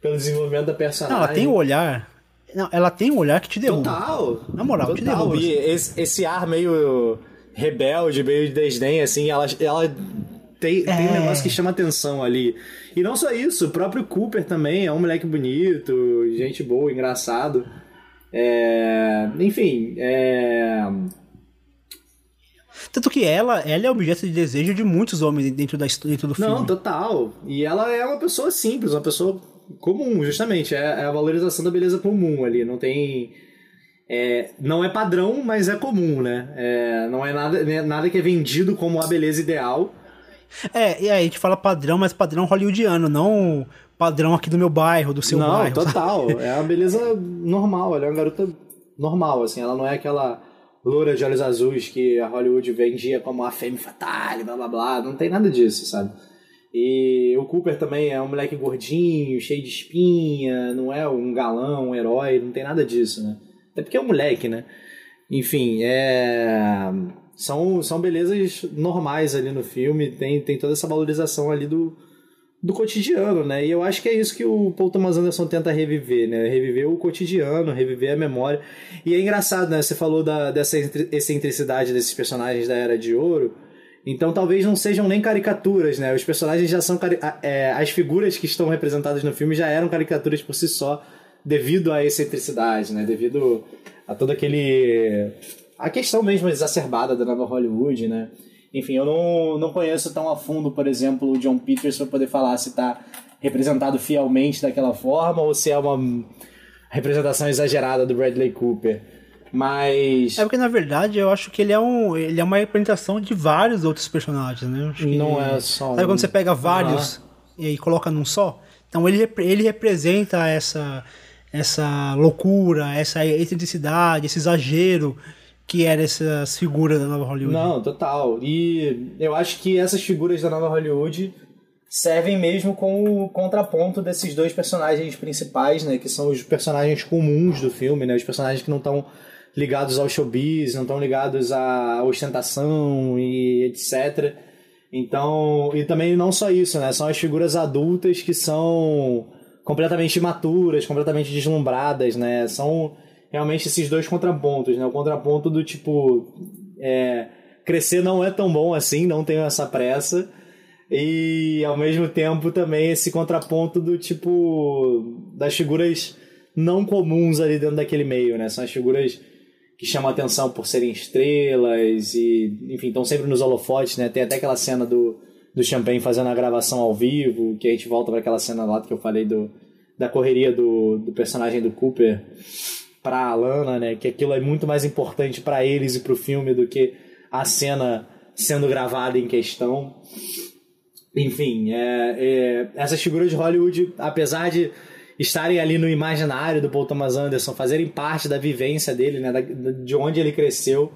pelo desenvolvimento da personagem. Não, ela tem um olhar. Não, ela tem um olhar que te derruba. Total. Na moral, total. te derruba. E esse, esse ar meio rebelde, meio de desdém, assim, ela, ela tem, é. tem um negócio que chama atenção ali. E não só isso, o próprio Cooper também é um moleque bonito, gente boa, engraçado. É, enfim, é... Tanto que ela, ela é objeto de desejo de muitos homens dentro, da, dentro do filme. Não, total. E ela é uma pessoa simples, uma pessoa comum, justamente. É, é a valorização da beleza comum ali. Não tem. É, não é padrão, mas é comum, né? É, não é nada, né, nada que é vendido como a beleza ideal. É, e aí a gente fala padrão, mas padrão hollywoodiano, não padrão aqui do meu bairro, do seu não, bairro. Não, total. Sabe? É uma beleza normal, ela é uma garota normal, assim, ela não é aquela loura de olhos azuis que a Hollywood vendia como a femme fatale, blá blá blá, não tem nada disso, sabe? E o Cooper também é um moleque gordinho, cheio de espinha, não é um galão, um herói, não tem nada disso, né? Até porque é um moleque, né? Enfim, é São, são belezas normais ali no filme, tem, tem toda essa valorização ali do, do cotidiano, né? E eu acho que é isso que o Paul Thomas Anderson tenta reviver, né? Reviver o cotidiano, reviver a memória. E é engraçado, né? Você falou da, dessa excentricidade desses personagens da Era de Ouro. Então talvez não sejam nem caricaturas, né? Os personagens já são. É, as figuras que estão representadas no filme já eram caricaturas por si só, devido à excentricidade, né? Devido a todo aquele. A questão mesmo exacerbada da nova Hollywood, né? Enfim, eu não, não conheço tão a fundo, por exemplo, o John Peters para poder falar se está representado fielmente daquela forma ou se é uma representação exagerada do Bradley Cooper. Mas. É porque, na verdade, eu acho que ele é, um, ele é uma representação de vários outros personagens, né? não é só. Sabe um... quando você pega vários uhum. e coloca num só? Então ele, ele representa essa, essa loucura, essa excentricidade, esse exagero que eram essas figuras da nova Hollywood. Não, total. E eu acho que essas figuras da nova Hollywood servem mesmo com o contraponto desses dois personagens principais, né? Que são os personagens comuns do filme, né? Os personagens que não estão ligados ao showbiz, não estão ligados à ostentação e etc. Então, e também não só isso, né? São as figuras adultas que são completamente imaturas, completamente deslumbradas, né? São realmente esses dois contrapontos, né? O contraponto do tipo. É, crescer não é tão bom assim, não tenho essa pressa. E ao mesmo tempo também esse contraponto do tipo. das figuras não comuns ali dentro daquele meio, né? São as figuras que chamam atenção por serem estrelas e, enfim, estão sempre nos holofotes, né? Tem até aquela cena do, do Champagne fazendo a gravação ao vivo, que a gente volta para aquela cena lá que eu falei do, da correria do, do personagem do Cooper para a Alana, né? Que aquilo é muito mais importante para eles e para o filme do que a cena sendo gravada em questão. Enfim, é, é, essas figuras de Hollywood, apesar de estarem ali no imaginário do Paul Thomas Anderson, fazerem parte da vivência dele, né, da, de onde ele cresceu,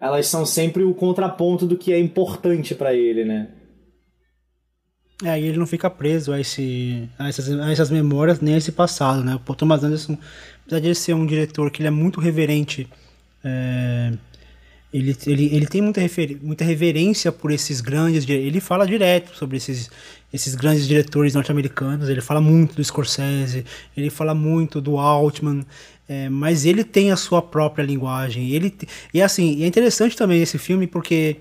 elas são sempre o contraponto do que é importante para ele, né? É, e ele não fica preso a, esse, a, essas, a essas memórias nem a esse passado, né? O Paul Thomas Anderson apesar de ele ser um diretor que ele é muito reverente, é, ele, ele, ele tem muita, muita reverência por esses grandes. Ele fala direto sobre esses, esses grandes diretores norte-americanos. Ele fala muito do Scorsese, ele fala muito do Altman. É, mas ele tem a sua própria linguagem. Ele, e assim, é interessante também esse filme porque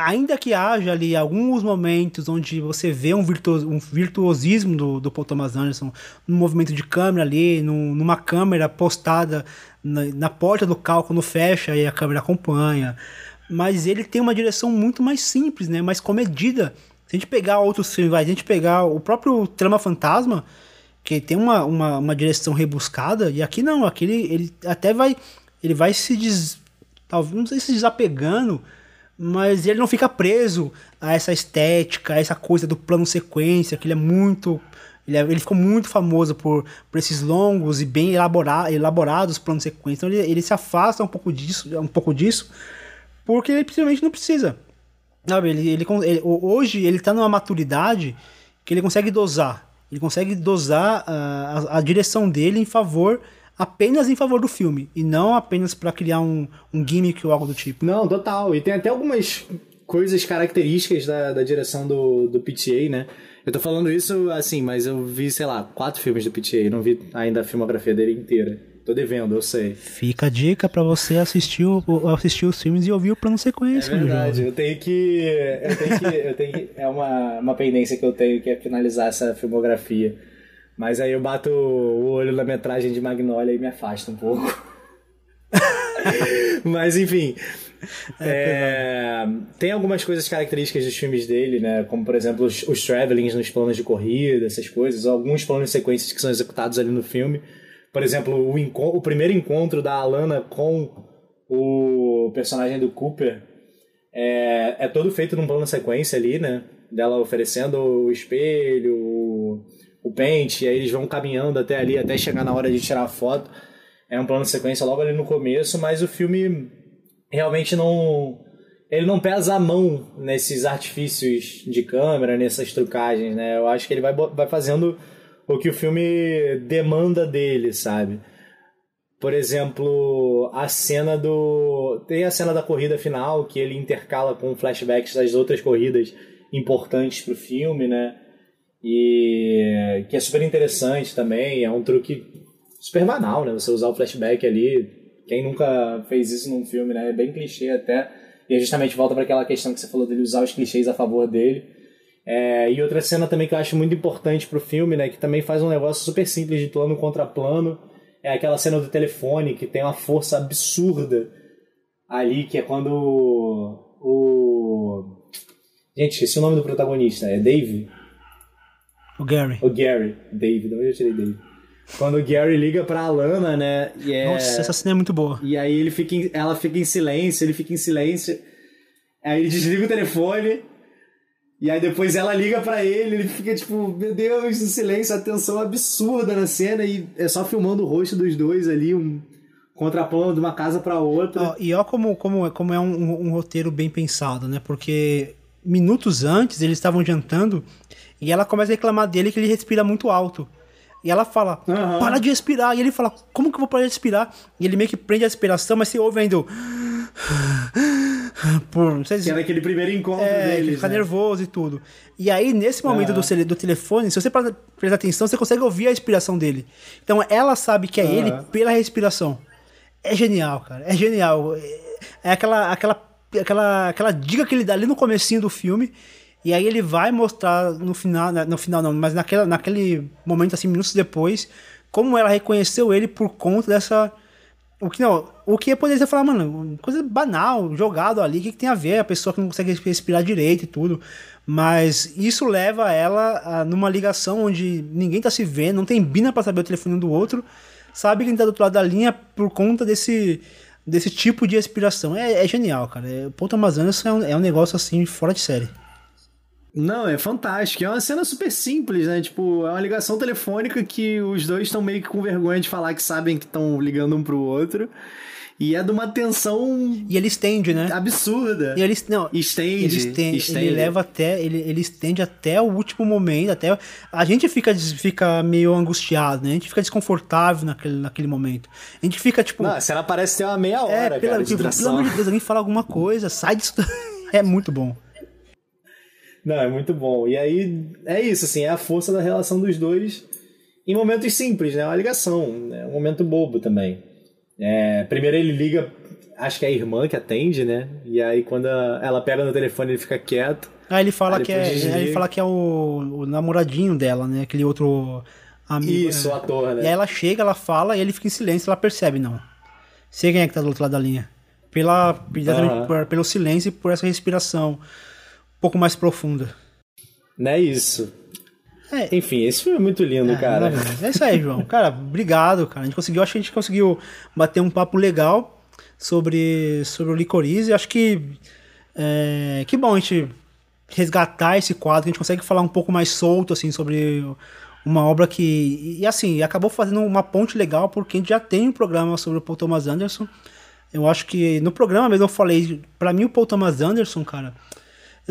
ainda que haja ali alguns momentos onde você vê um, um virtuosismo do, do Paul Thomas Anderson, no movimento de câmera ali, no, numa câmera postada na, na, porta do carro quando fecha e a câmera acompanha. Mas ele tem uma direção muito mais simples, né? mais comedida. Se a gente pegar outros filmes, vai, a gente pegar o próprio Trama Fantasma, que tem uma, uma, uma direção rebuscada, e aqui não, aqui ele, ele até vai. Ele vai se des, talvez não sei se desapegando mas ele não fica preso a essa estética, a essa coisa do plano sequência, que ele é muito. Ele, é, ele ficou muito famoso por, por esses longos e bem elabora, elaborados planos sequência. Então ele, ele se afasta um pouco disso, um pouco disso, porque ele simplesmente não precisa. Sabe, ele, ele, ele, hoje ele está numa maturidade que ele consegue dosar. Ele consegue dosar a, a, a direção dele em favor apenas em favor do filme e não apenas para criar um, um gimmick ou algo do tipo. Não, total. E tem até algumas coisas características da, da direção do, do PTA, né? Eu tô falando isso assim, mas eu vi, sei lá, quatro filmes do PTA, não vi ainda a filmografia dele inteira. Tô devendo, eu sei. Fica a dica para você assistir, o, assistir os filmes e ouvir o plano sequência. É verdade, eu tenho que. Eu tenho que. Eu tenho que é uma, uma pendência que eu tenho que é finalizar essa filmografia. Mas aí eu bato o olho na metragem de Magnolia e me afasto um pouco. Mas enfim. É, tem algumas coisas características dos filmes dele, né? Como por exemplo os, os travelings nos planos de corrida, essas coisas, alguns planos de sequências que são executados ali no filme. Por exemplo, o, o primeiro encontro da Alana com o personagem do Cooper é, é todo feito num plano de sequência ali, né? Dela oferecendo o espelho, o pente, e aí eles vão caminhando até ali, até chegar na hora de tirar a foto. É um plano de sequência logo ali no começo, mas o filme realmente não. Ele não pesa a mão nesses artifícios de câmera, nessas trucagens, né? Eu acho que ele vai, vai fazendo o que o filme demanda dele, sabe? Por exemplo, a cena do. Tem a cena da corrida final, que ele intercala com flashbacks das outras corridas importantes pro filme, né? E que é super interessante também. É um truque super banal, né? Você usar o flashback ali. Quem nunca fez isso num filme, né? É bem clichê até. E justamente volta para aquela questão que você falou dele usar os clichês a favor dele. É, e outra cena também que eu acho muito importante pro filme, né? Que também faz um negócio super simples de plano contra plano é aquela cena do telefone que tem uma força absurda ali, que é quando o. Gente, esqueci o nome do protagonista, é Dave? O Gary. O Gary, Dave, de onde eu tirei Dave? Quando o Gary liga pra Alana, né? E é... Nossa, essa cena é muito boa. E aí ele fica em... ela fica em silêncio, ele fica em silêncio. Aí ele desliga o telefone. E aí depois ela liga para ele, ele fica tipo, meu Deus, no silêncio, atenção absurda na cena e é só filmando o rosto dos dois ali, um contraplano de uma casa para outra. Ó, e ó como, como, como é um, um, roteiro bem pensado, né? Porque minutos antes eles estavam jantando e ela começa a reclamar dele que ele respira muito alto. E ela fala, uhum. para de respirar. E ele fala, como que eu vou parar de respirar? E ele meio que prende a respiração, mas você ouve ainda o... Por, não sei se... Que era aquele primeiro encontro é, deles, fica né? nervoso e tudo. E aí, nesse momento uhum. do, do telefone, se você prestar atenção, você consegue ouvir a respiração dele. Então ela sabe que é uhum. ele pela respiração. É genial, cara. É genial. É aquela, aquela, aquela, aquela dica que ele dá ali no comecinho do filme. E aí ele vai mostrar no final, no final não, mas naquela, naquele momento, assim, minutos depois, como ela reconheceu ele por conta dessa o que não, o que poderia falar, mano, coisa banal, jogado ali, o que, que, tem a ver? A pessoa que não consegue respirar direito e tudo. Mas isso leva ela a, numa ligação onde ninguém tá se vendo, não tem bina para saber o telefone do outro, sabe quem tá do outro lado da linha por conta desse, desse tipo de respiração. É, é genial, cara. É, o Thomas Anderson é um, é um negócio assim fora de série. Não, é fantástico. É uma cena super simples, né? Tipo, é uma ligação telefônica que os dois estão meio que com vergonha de falar que sabem que estão ligando um pro outro. E é de uma tensão. E ele estende, né? Absurda. E ele, não, estende, ele estende, estende. Ele leva até. Ele, ele estende até o último momento. Até, a gente fica, fica meio angustiado, né? A gente fica desconfortável naquele, naquele momento. A gente fica, tipo. Não, a cena parece ter uma meia hora. É, pela, cara, tipo, pelo amor de Deus, alguém fala alguma coisa, sai disso. é muito bom. Não, é muito bom. E aí é isso, assim, é a força da relação dos dois em momentos simples, né? Uma ligação, né? um momento bobo também. É, primeiro ele liga, acho que é a irmã que atende, né? E aí quando ela pega no telefone ele fica quieto. Ah, ele fala que é, ele fala que é o, o, namoradinho dela, né? Aquele outro amigo. Isso, né? o ator, né? E aí ela chega, ela fala e ele fica em silêncio, ela percebe, não. Sei quem é que tá do outro lado da linha. Pela, uhum. pelo silêncio e por essa respiração pouco mais profunda. Não é isso. É. Enfim, esse filme é muito lindo, é, cara. É isso aí, João. cara, obrigado, cara. A gente conseguiu, acho que a gente conseguiu bater um papo legal sobre, sobre o Licorice. Acho que é, que bom a gente resgatar esse quadro, que a gente consegue falar um pouco mais solto, assim, sobre uma obra que. E assim, acabou fazendo uma ponte legal, porque a gente já tem um programa sobre o Paul Thomas Anderson. Eu acho que no programa mesmo eu falei, para mim o Paul Thomas Anderson, cara,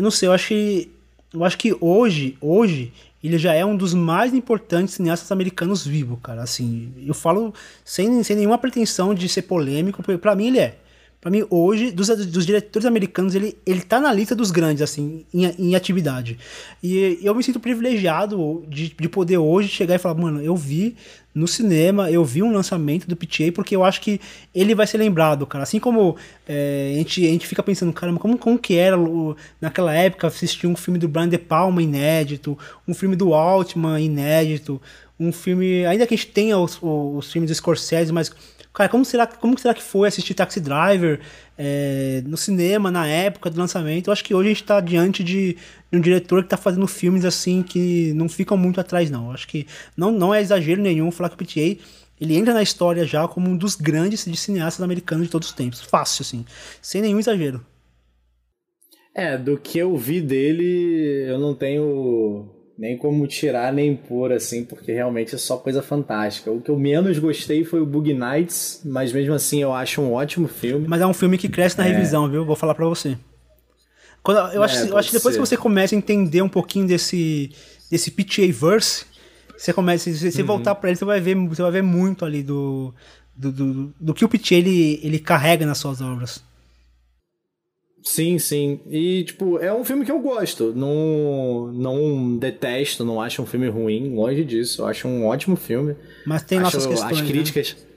eu não sei, eu acho que. Eu acho que hoje, hoje, ele já é um dos mais importantes cineastas americanos vivos, cara. Assim, eu falo sem, sem nenhuma pretensão de ser polêmico, porque pra mim ele é. Pra mim, hoje, dos, dos diretores americanos, ele, ele tá na lista dos grandes, assim, em, em atividade. E eu me sinto privilegiado de, de poder hoje chegar e falar, mano, eu vi no cinema, eu vi um lançamento do PTA porque eu acho que ele vai ser lembrado, cara. Assim como é, a, gente, a gente fica pensando, caramba, como, como que era o, naquela época assistir um filme do Brian De Palma inédito, um filme do Altman inédito, um filme. Ainda que a gente tenha os, os filmes do Scorsese, mas Cara, como será, como será que foi assistir Taxi Driver é, no cinema, na época do lançamento? Eu acho que hoje a gente está diante de, de, um diretor que está fazendo filmes assim que não ficam muito atrás, não. Eu acho que não, não é exagero nenhum falar que o PTA ele entra na história já como um dos grandes de cineastas americanos de todos os tempos. Fácil, assim. Sem nenhum exagero. É, do que eu vi dele, eu não tenho nem como tirar nem pôr, assim, porque realmente é só coisa fantástica. O que eu menos gostei foi o Bug Nights, mas mesmo assim eu acho um ótimo filme. Mas é um filme que cresce na é. revisão, viu? Vou falar pra você. Quando, eu, acho, é, eu acho que depois ser. que você começa a entender um pouquinho desse, desse PTA Verse, você começa, se você uhum. voltar para ele, você vai ver, você vai ver muito ali do do, do, do que o Pitti ele, ele carrega nas suas obras. Sim, sim. E, tipo, é um filme que eu gosto. Não, não detesto, não acho um filme ruim, longe disso. Eu acho um ótimo filme. Mas tem acho nossas questões. As né? críticas. Né?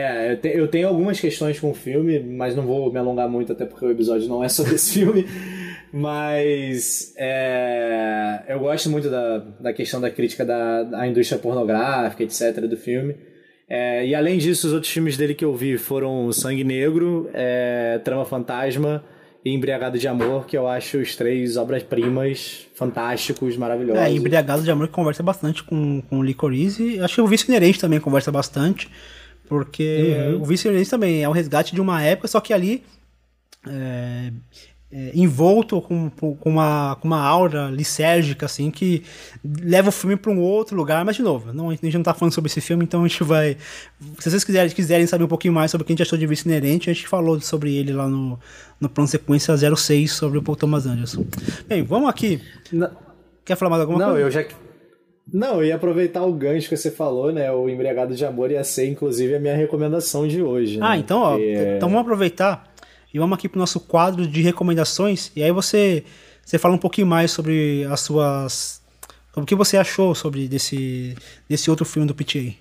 É, eu, te, eu, tenho algumas questões com o filme, mas não vou me alongar muito, até porque o episódio não é sobre esse filme. Mas é, eu gosto muito da, da questão da crítica da, da indústria pornográfica, etc., do filme. É, e além disso, os outros filmes dele que eu vi foram Sangue Negro, é, Trama Fantasma e Embriagado de Amor, que eu acho os três obras-primas fantásticos, maravilhosos. É, Embriagado de Amor conversa bastante com, com Licorice. Acho que o Vício Inerente também conversa bastante, porque uhum. o Vício Inerente também é um resgate de uma época, só que ali é, é, envolto com, com, uma, com uma aura lisérgica, assim, que leva o filme para um outro lugar. Mas, de novo, não, a gente não está falando sobre esse filme, então a gente vai. Se vocês quiserem, quiserem saber um pouquinho mais sobre o que a gente achou de Vício Inerente, a gente falou sobre ele lá no, no plano sequência 06 sobre o Paul Thomas Anderson. Bem, vamos aqui. Não, Quer falar mais alguma não, coisa? Não, eu já. Não, eu ia aproveitar o gancho que você falou, né? O Embriagado de Amor ia ser, inclusive, a minha recomendação de hoje. Ah, né? então, ó. Então vamos aproveitar e vamos aqui para o nosso quadro de recomendações. E aí você, você fala um pouquinho mais sobre as suas. Sobre o que você achou sobre desse, desse outro filme do PTA.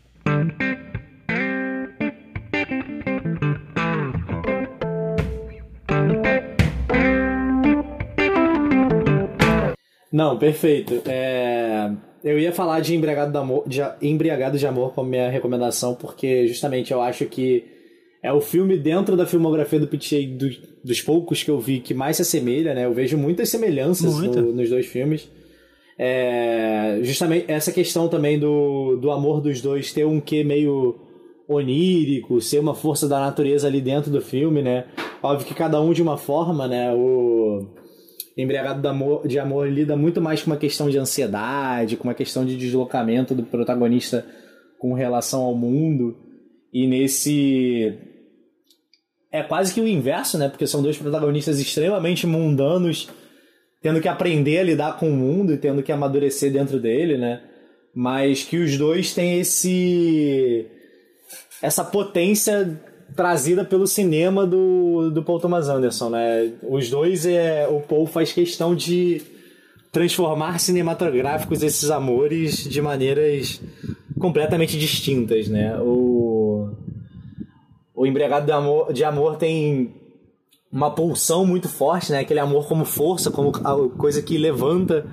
Não, perfeito. É, eu ia falar de Embriagado de Embriagado de Amor como minha recomendação, porque justamente eu acho que é o filme dentro da filmografia do Pitchey do, dos poucos que eu vi que mais se assemelha, né? Eu vejo muitas semelhanças no, nos dois filmes. É, justamente essa questão também do, do amor dos dois ter um quê meio onírico, ser uma força da natureza ali dentro do filme, né? Óbvio que cada um de uma forma, né? O Embriagado de Amor, de Amor lida muito mais com uma questão de ansiedade, com uma questão de deslocamento do protagonista com relação ao mundo. E nesse. É quase que o inverso, né? Porque são dois protagonistas extremamente mundanos, tendo que aprender a lidar com o mundo e tendo que amadurecer dentro dele, né? Mas que os dois têm esse. essa potência trazida pelo cinema do, do Paul Thomas Anderson, né? Os dois, é, o Paul faz questão de transformar cinematográficos esses amores de maneiras completamente distintas, né? O, o Embriagado de Amor, de Amor tem uma pulsão muito forte, né? Aquele amor como força, como coisa que levanta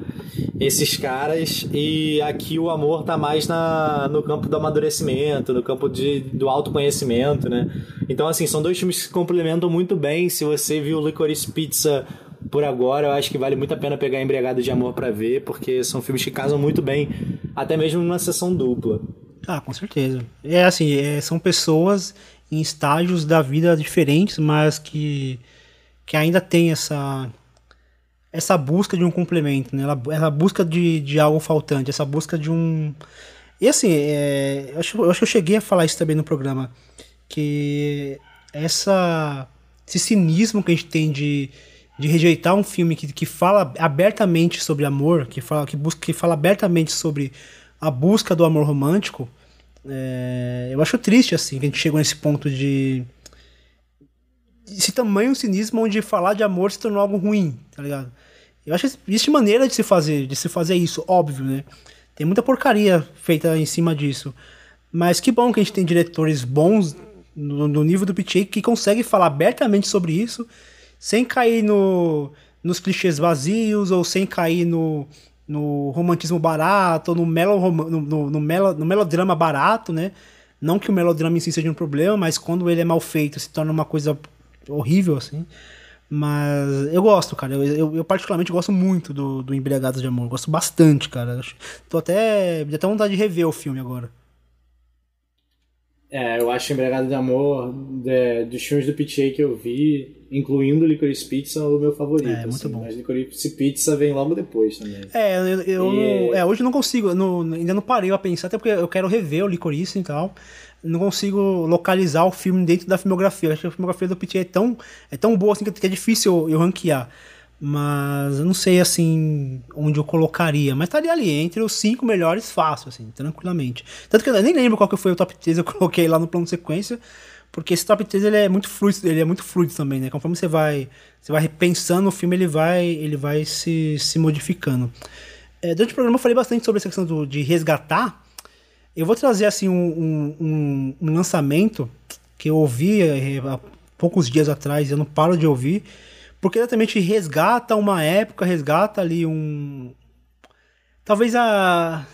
esses caras. E aqui o amor tá mais na, no campo do amadurecimento, no campo de, do autoconhecimento, né? Então, assim, são dois filmes que se complementam muito bem. Se você viu Licorice Pizza por agora, eu acho que vale muito a pena pegar Embriagado de Amor para ver, porque são filmes que casam muito bem, até mesmo numa sessão dupla. Ah, com certeza. É assim, é, são pessoas em estágios da vida diferentes, mas que, que ainda tem essa essa busca de um complemento, né? Essa busca de, de algo faltante, essa busca de um. E assim, é, eu, acho, eu acho que eu cheguei a falar isso também no programa, que essa, esse cinismo que a gente tem de, de rejeitar um filme que, que fala abertamente sobre amor, que fala, que, busca, que fala abertamente sobre a busca do amor romântico, é, eu acho triste assim que a gente chegou nesse ponto de esse tamanho cinismo onde falar de amor se tornou algo ruim, tá ligado? Eu acho que existe maneira de se fazer, de se fazer isso, óbvio, né? Tem muita porcaria feita em cima disso. Mas que bom que a gente tem diretores bons no, no nível do Pitchake que conseguem falar abertamente sobre isso, sem cair no, nos clichês vazios ou sem cair no, no romantismo barato, no, melo, no, no, no, melo, no melodrama barato, né? Não que o melodrama em si seja um problema, mas quando ele é mal feito se torna uma coisa horrível, assim. Mas eu gosto, cara. Eu, eu, eu, particularmente gosto muito do, do Embriagados de Amor. Gosto bastante, cara. Tô até. Me até vontade de rever o filme agora. É, eu acho Embriagado de Amor, de, dos filmes do Pitchey que eu vi, incluindo Licorice Pizza, o meu favorito. É, muito assim, bom. Mas Licorice Pizza vem logo depois também. É, eu, eu e... é, hoje eu não consigo, não, ainda não parei a pensar, até porque eu quero rever o Licorice e tal. Não consigo localizar o filme dentro da filmografia. Eu acho que a filmografia do Pitchey é tão, é tão boa assim que é difícil eu, eu ranquear. Mas eu não sei, assim, onde eu colocaria. Mas estaria ali, entre os cinco melhores, fácil, assim, tranquilamente. Tanto que eu nem lembro qual que foi o top 3 eu coloquei lá no plano de sequência. Porque esse top 3 ele é muito fluido, ele é muito fluido também, né? Conforme você vai, você vai repensando o filme, ele vai, ele vai se, se modificando. É, durante o programa eu falei bastante sobre essa questão do, de resgatar. Eu vou trazer assim um, um, um lançamento que eu ouvi é, há poucos dias atrás, eu não paro de ouvir, porque exatamente resgata uma época, resgata ali um. Talvez a.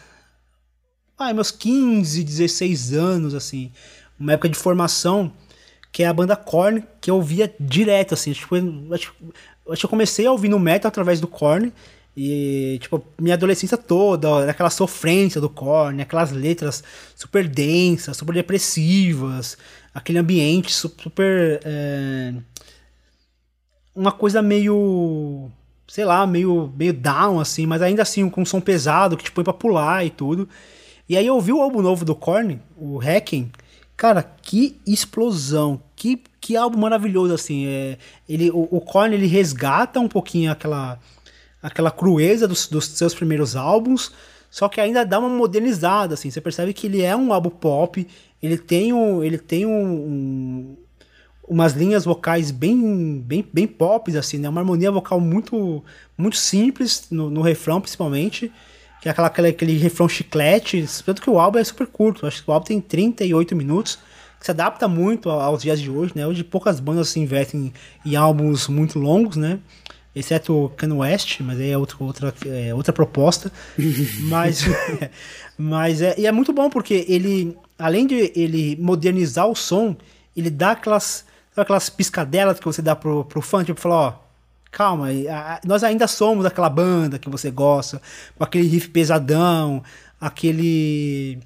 Ah, meus 15, 16 anos, assim uma época de formação, que é a banda Korn, que eu ouvia direto, assim. Tipo, acho, acho que eu comecei a ouvir no metal através do Korn. E, tipo, minha adolescência toda, aquela sofrência do Korn, aquelas letras super densas, super depressivas, aquele ambiente super. É, uma coisa meio. sei lá, meio, meio down, assim, mas ainda assim com um som pesado que te põe pra pular e tudo. E aí eu ouvi o álbum novo do Korn, o Hacking, Cara, que explosão, que, que álbum maravilhoso, assim. É, ele, o, o Korn, ele resgata um pouquinho aquela, aquela crueza dos, dos seus primeiros álbuns, só que ainda dá uma modernizada, assim. Você percebe que ele é um álbum pop, ele tem, um, ele tem um, um umas linhas vocais bem, bem, bem pop, assim, né? Uma harmonia vocal muito, muito simples no, no refrão, principalmente que é aquela, aquele, aquele refrão chiclete, tanto que o álbum é super curto, acho que o álbum tem 38 minutos, que se adapta muito aos dias de hoje, né? Hoje poucas bandas se investem em, em álbuns muito longos, né? Exceto Kanye West, mas aí é outra, outra, é outra proposta. mas mas é, e é muito bom porque ele, além de ele modernizar o som, ele dá aquelas, aquelas piscadelas que você dá pro, pro fã, tipo, falar, ó, calma, nós ainda somos aquela banda que você gosta, com aquele riff pesadão, aquele.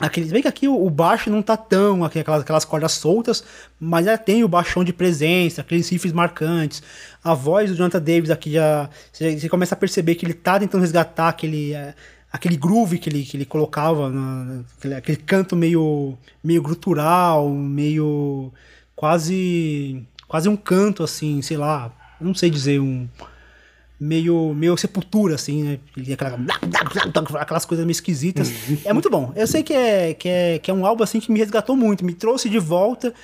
Aquele, bem que aqui o, baixo não tá tão aquelas, aquelas cordas soltas, mas já tem o baixão de presença, aqueles riffs marcantes. A voz do Jonathan Davis aqui já. Você, você começa a perceber que ele tá tentando resgatar aquele, é, aquele groove que ele, que ele colocava, na, aquele, aquele canto meio, meio grutural, meio. Quase. quase um canto assim, sei lá, não sei dizer, um meio, meio sepultura, assim, né? Aquela, aquelas coisas meio esquisitas. é muito bom. Eu sei que é, que, é, que é um álbum assim que me resgatou muito, me trouxe de volta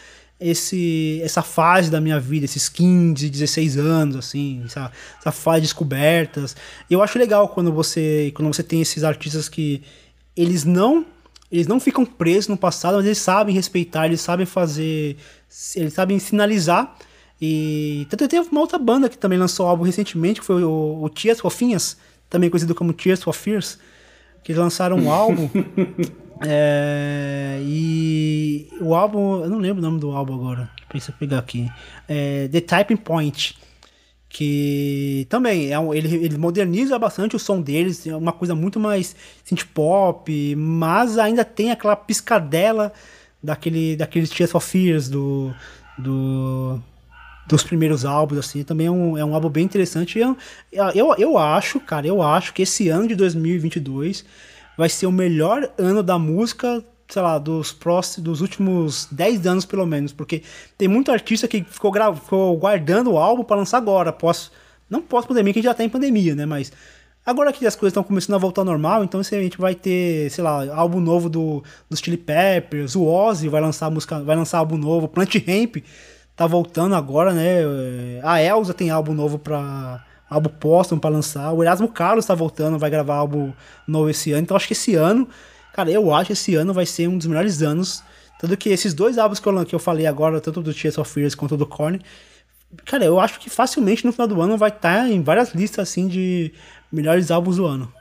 esse essa fase da minha vida, esses 15, 16 anos, assim, essa, essa fase de descobertas. Eu acho legal quando você, quando você tem esses artistas que eles não eles não ficam presos no passado, mas eles sabem respeitar, eles sabem fazer, eles sabem sinalizar e tanto tem uma outra banda que também lançou um álbum recentemente, que foi o, o Tias Fofinhas, também conhecido como Tears for Fears, que lançaram um álbum. é, e o álbum, eu não lembro o nome do álbum agora, eu pegar aqui. É, The Typing Point, que também é um, ele, ele moderniza bastante o som deles, é uma coisa muito mais synth pop, mas ainda tem aquela piscadela daquele daqueles Tears for Fears do do dos primeiros álbuns, assim, também é um, é um álbum bem interessante. Eu, eu, eu acho, cara, eu acho que esse ano de 2022 vai ser o melhor ano da música, sei lá, dos próximos, dos últimos 10 anos pelo menos, porque tem muito artista que ficou, gra ficou guardando o álbum para lançar agora, pós, não pós-pandemia, que já tá em pandemia, né, mas agora que as coisas estão começando a voltar ao normal, então a gente vai ter, sei lá, álbum novo do, dos Chili Peppers, o Ozzy vai lançar música, vai lançar álbum novo, Plant Ramp tá voltando agora, né? A Elza tem álbum novo pra. álbum póstumo pra lançar. O Erasmo Carlos tá voltando, vai gravar álbum novo esse ano. Então acho que esse ano, cara, eu acho que esse ano vai ser um dos melhores anos. Tanto que esses dois álbuns que eu, que eu falei agora, tanto do Tears of Fears quanto do Korn, cara, eu acho que facilmente no final do ano vai estar tá em várias listas assim de melhores álbuns do ano.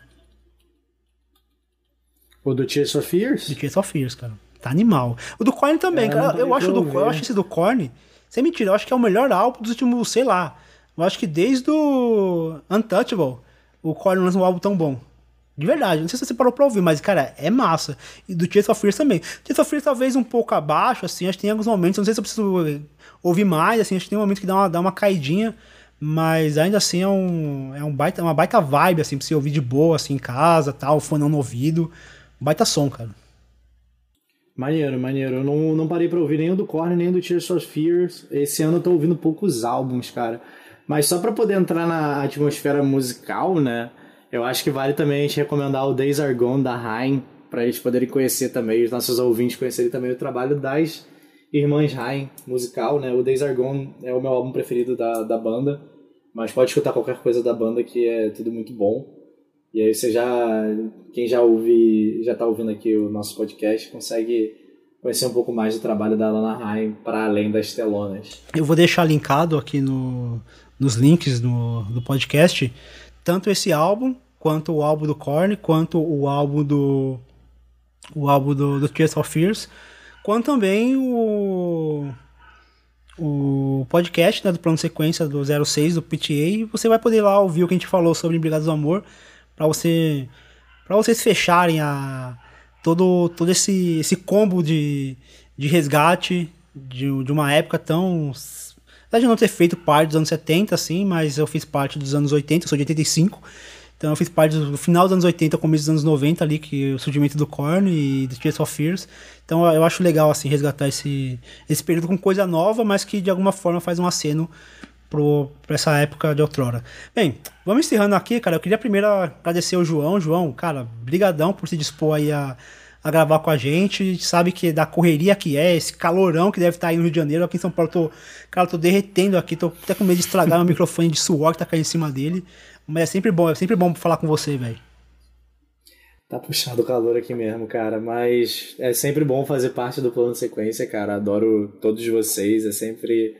O do Tears of Fears? Do Tears of Fears, cara. Tá animal. O do Korn também, é, cara. Eu acho, do, eu acho esse do Korn sem mentira, eu acho que é o melhor álbum dos últimos, sei lá. Eu acho que desde o Untouchable, o Korn lança um álbum tão bom. De verdade, não sei se você parou pra ouvir, mas, cara, é massa. E do Tears of Fears também. Tears of Fears talvez um pouco abaixo, assim, acho que tem alguns momentos, não sei se eu preciso ouvir mais, assim, acho que tem um momento que dá uma, dá uma caidinha, mas ainda assim é, um, é um baita, uma baita vibe, assim, pra você ouvir de boa, assim, em casa, tal, fone no ouvido. Baita som, cara. Maneiro, maneiro. Eu não, não parei pra ouvir nem do Korn, nem do Tears for Fears. Esse ano eu tô ouvindo poucos álbuns, cara. Mas só para poder entrar na atmosfera musical, né? Eu acho que vale também a gente recomendar o Days Are Gone da Rain, para eles poderem conhecer também, os nossos ouvintes conhecerem também o trabalho das Irmãs Rain musical, né? O Days Are Gone é o meu álbum preferido da, da banda, mas pode escutar qualquer coisa da banda que é tudo muito bom. E aí você já, quem já ouve, já tá ouvindo aqui o nosso podcast, consegue conhecer um pouco mais do trabalho da Lana Haim para além das telonas. Eu vou deixar linkado aqui no, nos links no, do podcast tanto esse álbum quanto o álbum do Korn, quanto o álbum do o álbum do, do Tears of Fears, quanto também o o podcast né, do plano sequência do 06 do PTA, você vai poder lá ouvir o que a gente falou sobre Brigadas do Amor, para você para vocês fecharem a todo todo esse esse combo de, de resgate de, de uma época tão apesar de não ter feito parte dos anos 70 assim, mas eu fiz parte dos anos 80, eu sou de 85. Então eu fiz parte do final dos anos 80, começo dos anos 90 ali, que o surgimento do Korn e do Tears of Fears. Então eu acho legal assim resgatar esse esse período com coisa nova, mas que de alguma forma faz um aceno para essa época de outrora. Bem, vamos encerrando aqui, cara. Eu queria primeiro agradecer o João. João, cara, brigadão por se dispor aí a, a gravar com a gente. A gente sabe que da correria que é, esse calorão que deve estar aí no Rio de Janeiro. Aqui em São Paulo, tô, cara, tô derretendo aqui, tô até com medo de estragar meu microfone de suor que tá caindo em cima dele. Mas é sempre bom, é sempre bom falar com você, velho. Tá puxado o calor aqui mesmo, cara, mas é sempre bom fazer parte do plano de sequência, cara. Adoro todos vocês, é sempre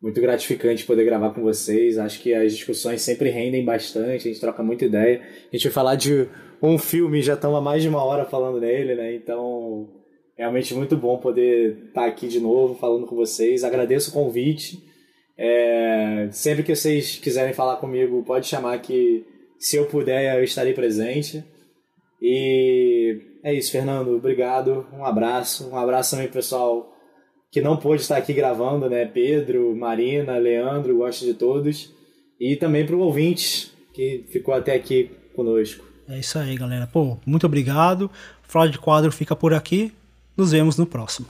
muito gratificante poder gravar com vocês. Acho que as discussões sempre rendem bastante, a gente troca muita ideia. A gente vai falar de um filme, já estamos há mais de uma hora falando nele, né? Então, realmente muito bom poder estar aqui de novo falando com vocês. Agradeço o convite. É, sempre que vocês quiserem falar comigo, pode chamar que se eu puder eu estarei presente. E é isso, Fernando. Obrigado. Um abraço. Um abraço também, pessoal, que não pôde estar aqui gravando, né? Pedro, Marina, Leandro, gosto de todos. E também para o ouvinte que ficou até aqui conosco. É isso aí, galera. Pô, muito obrigado. Fraude de Quadro fica por aqui. Nos vemos no próximo.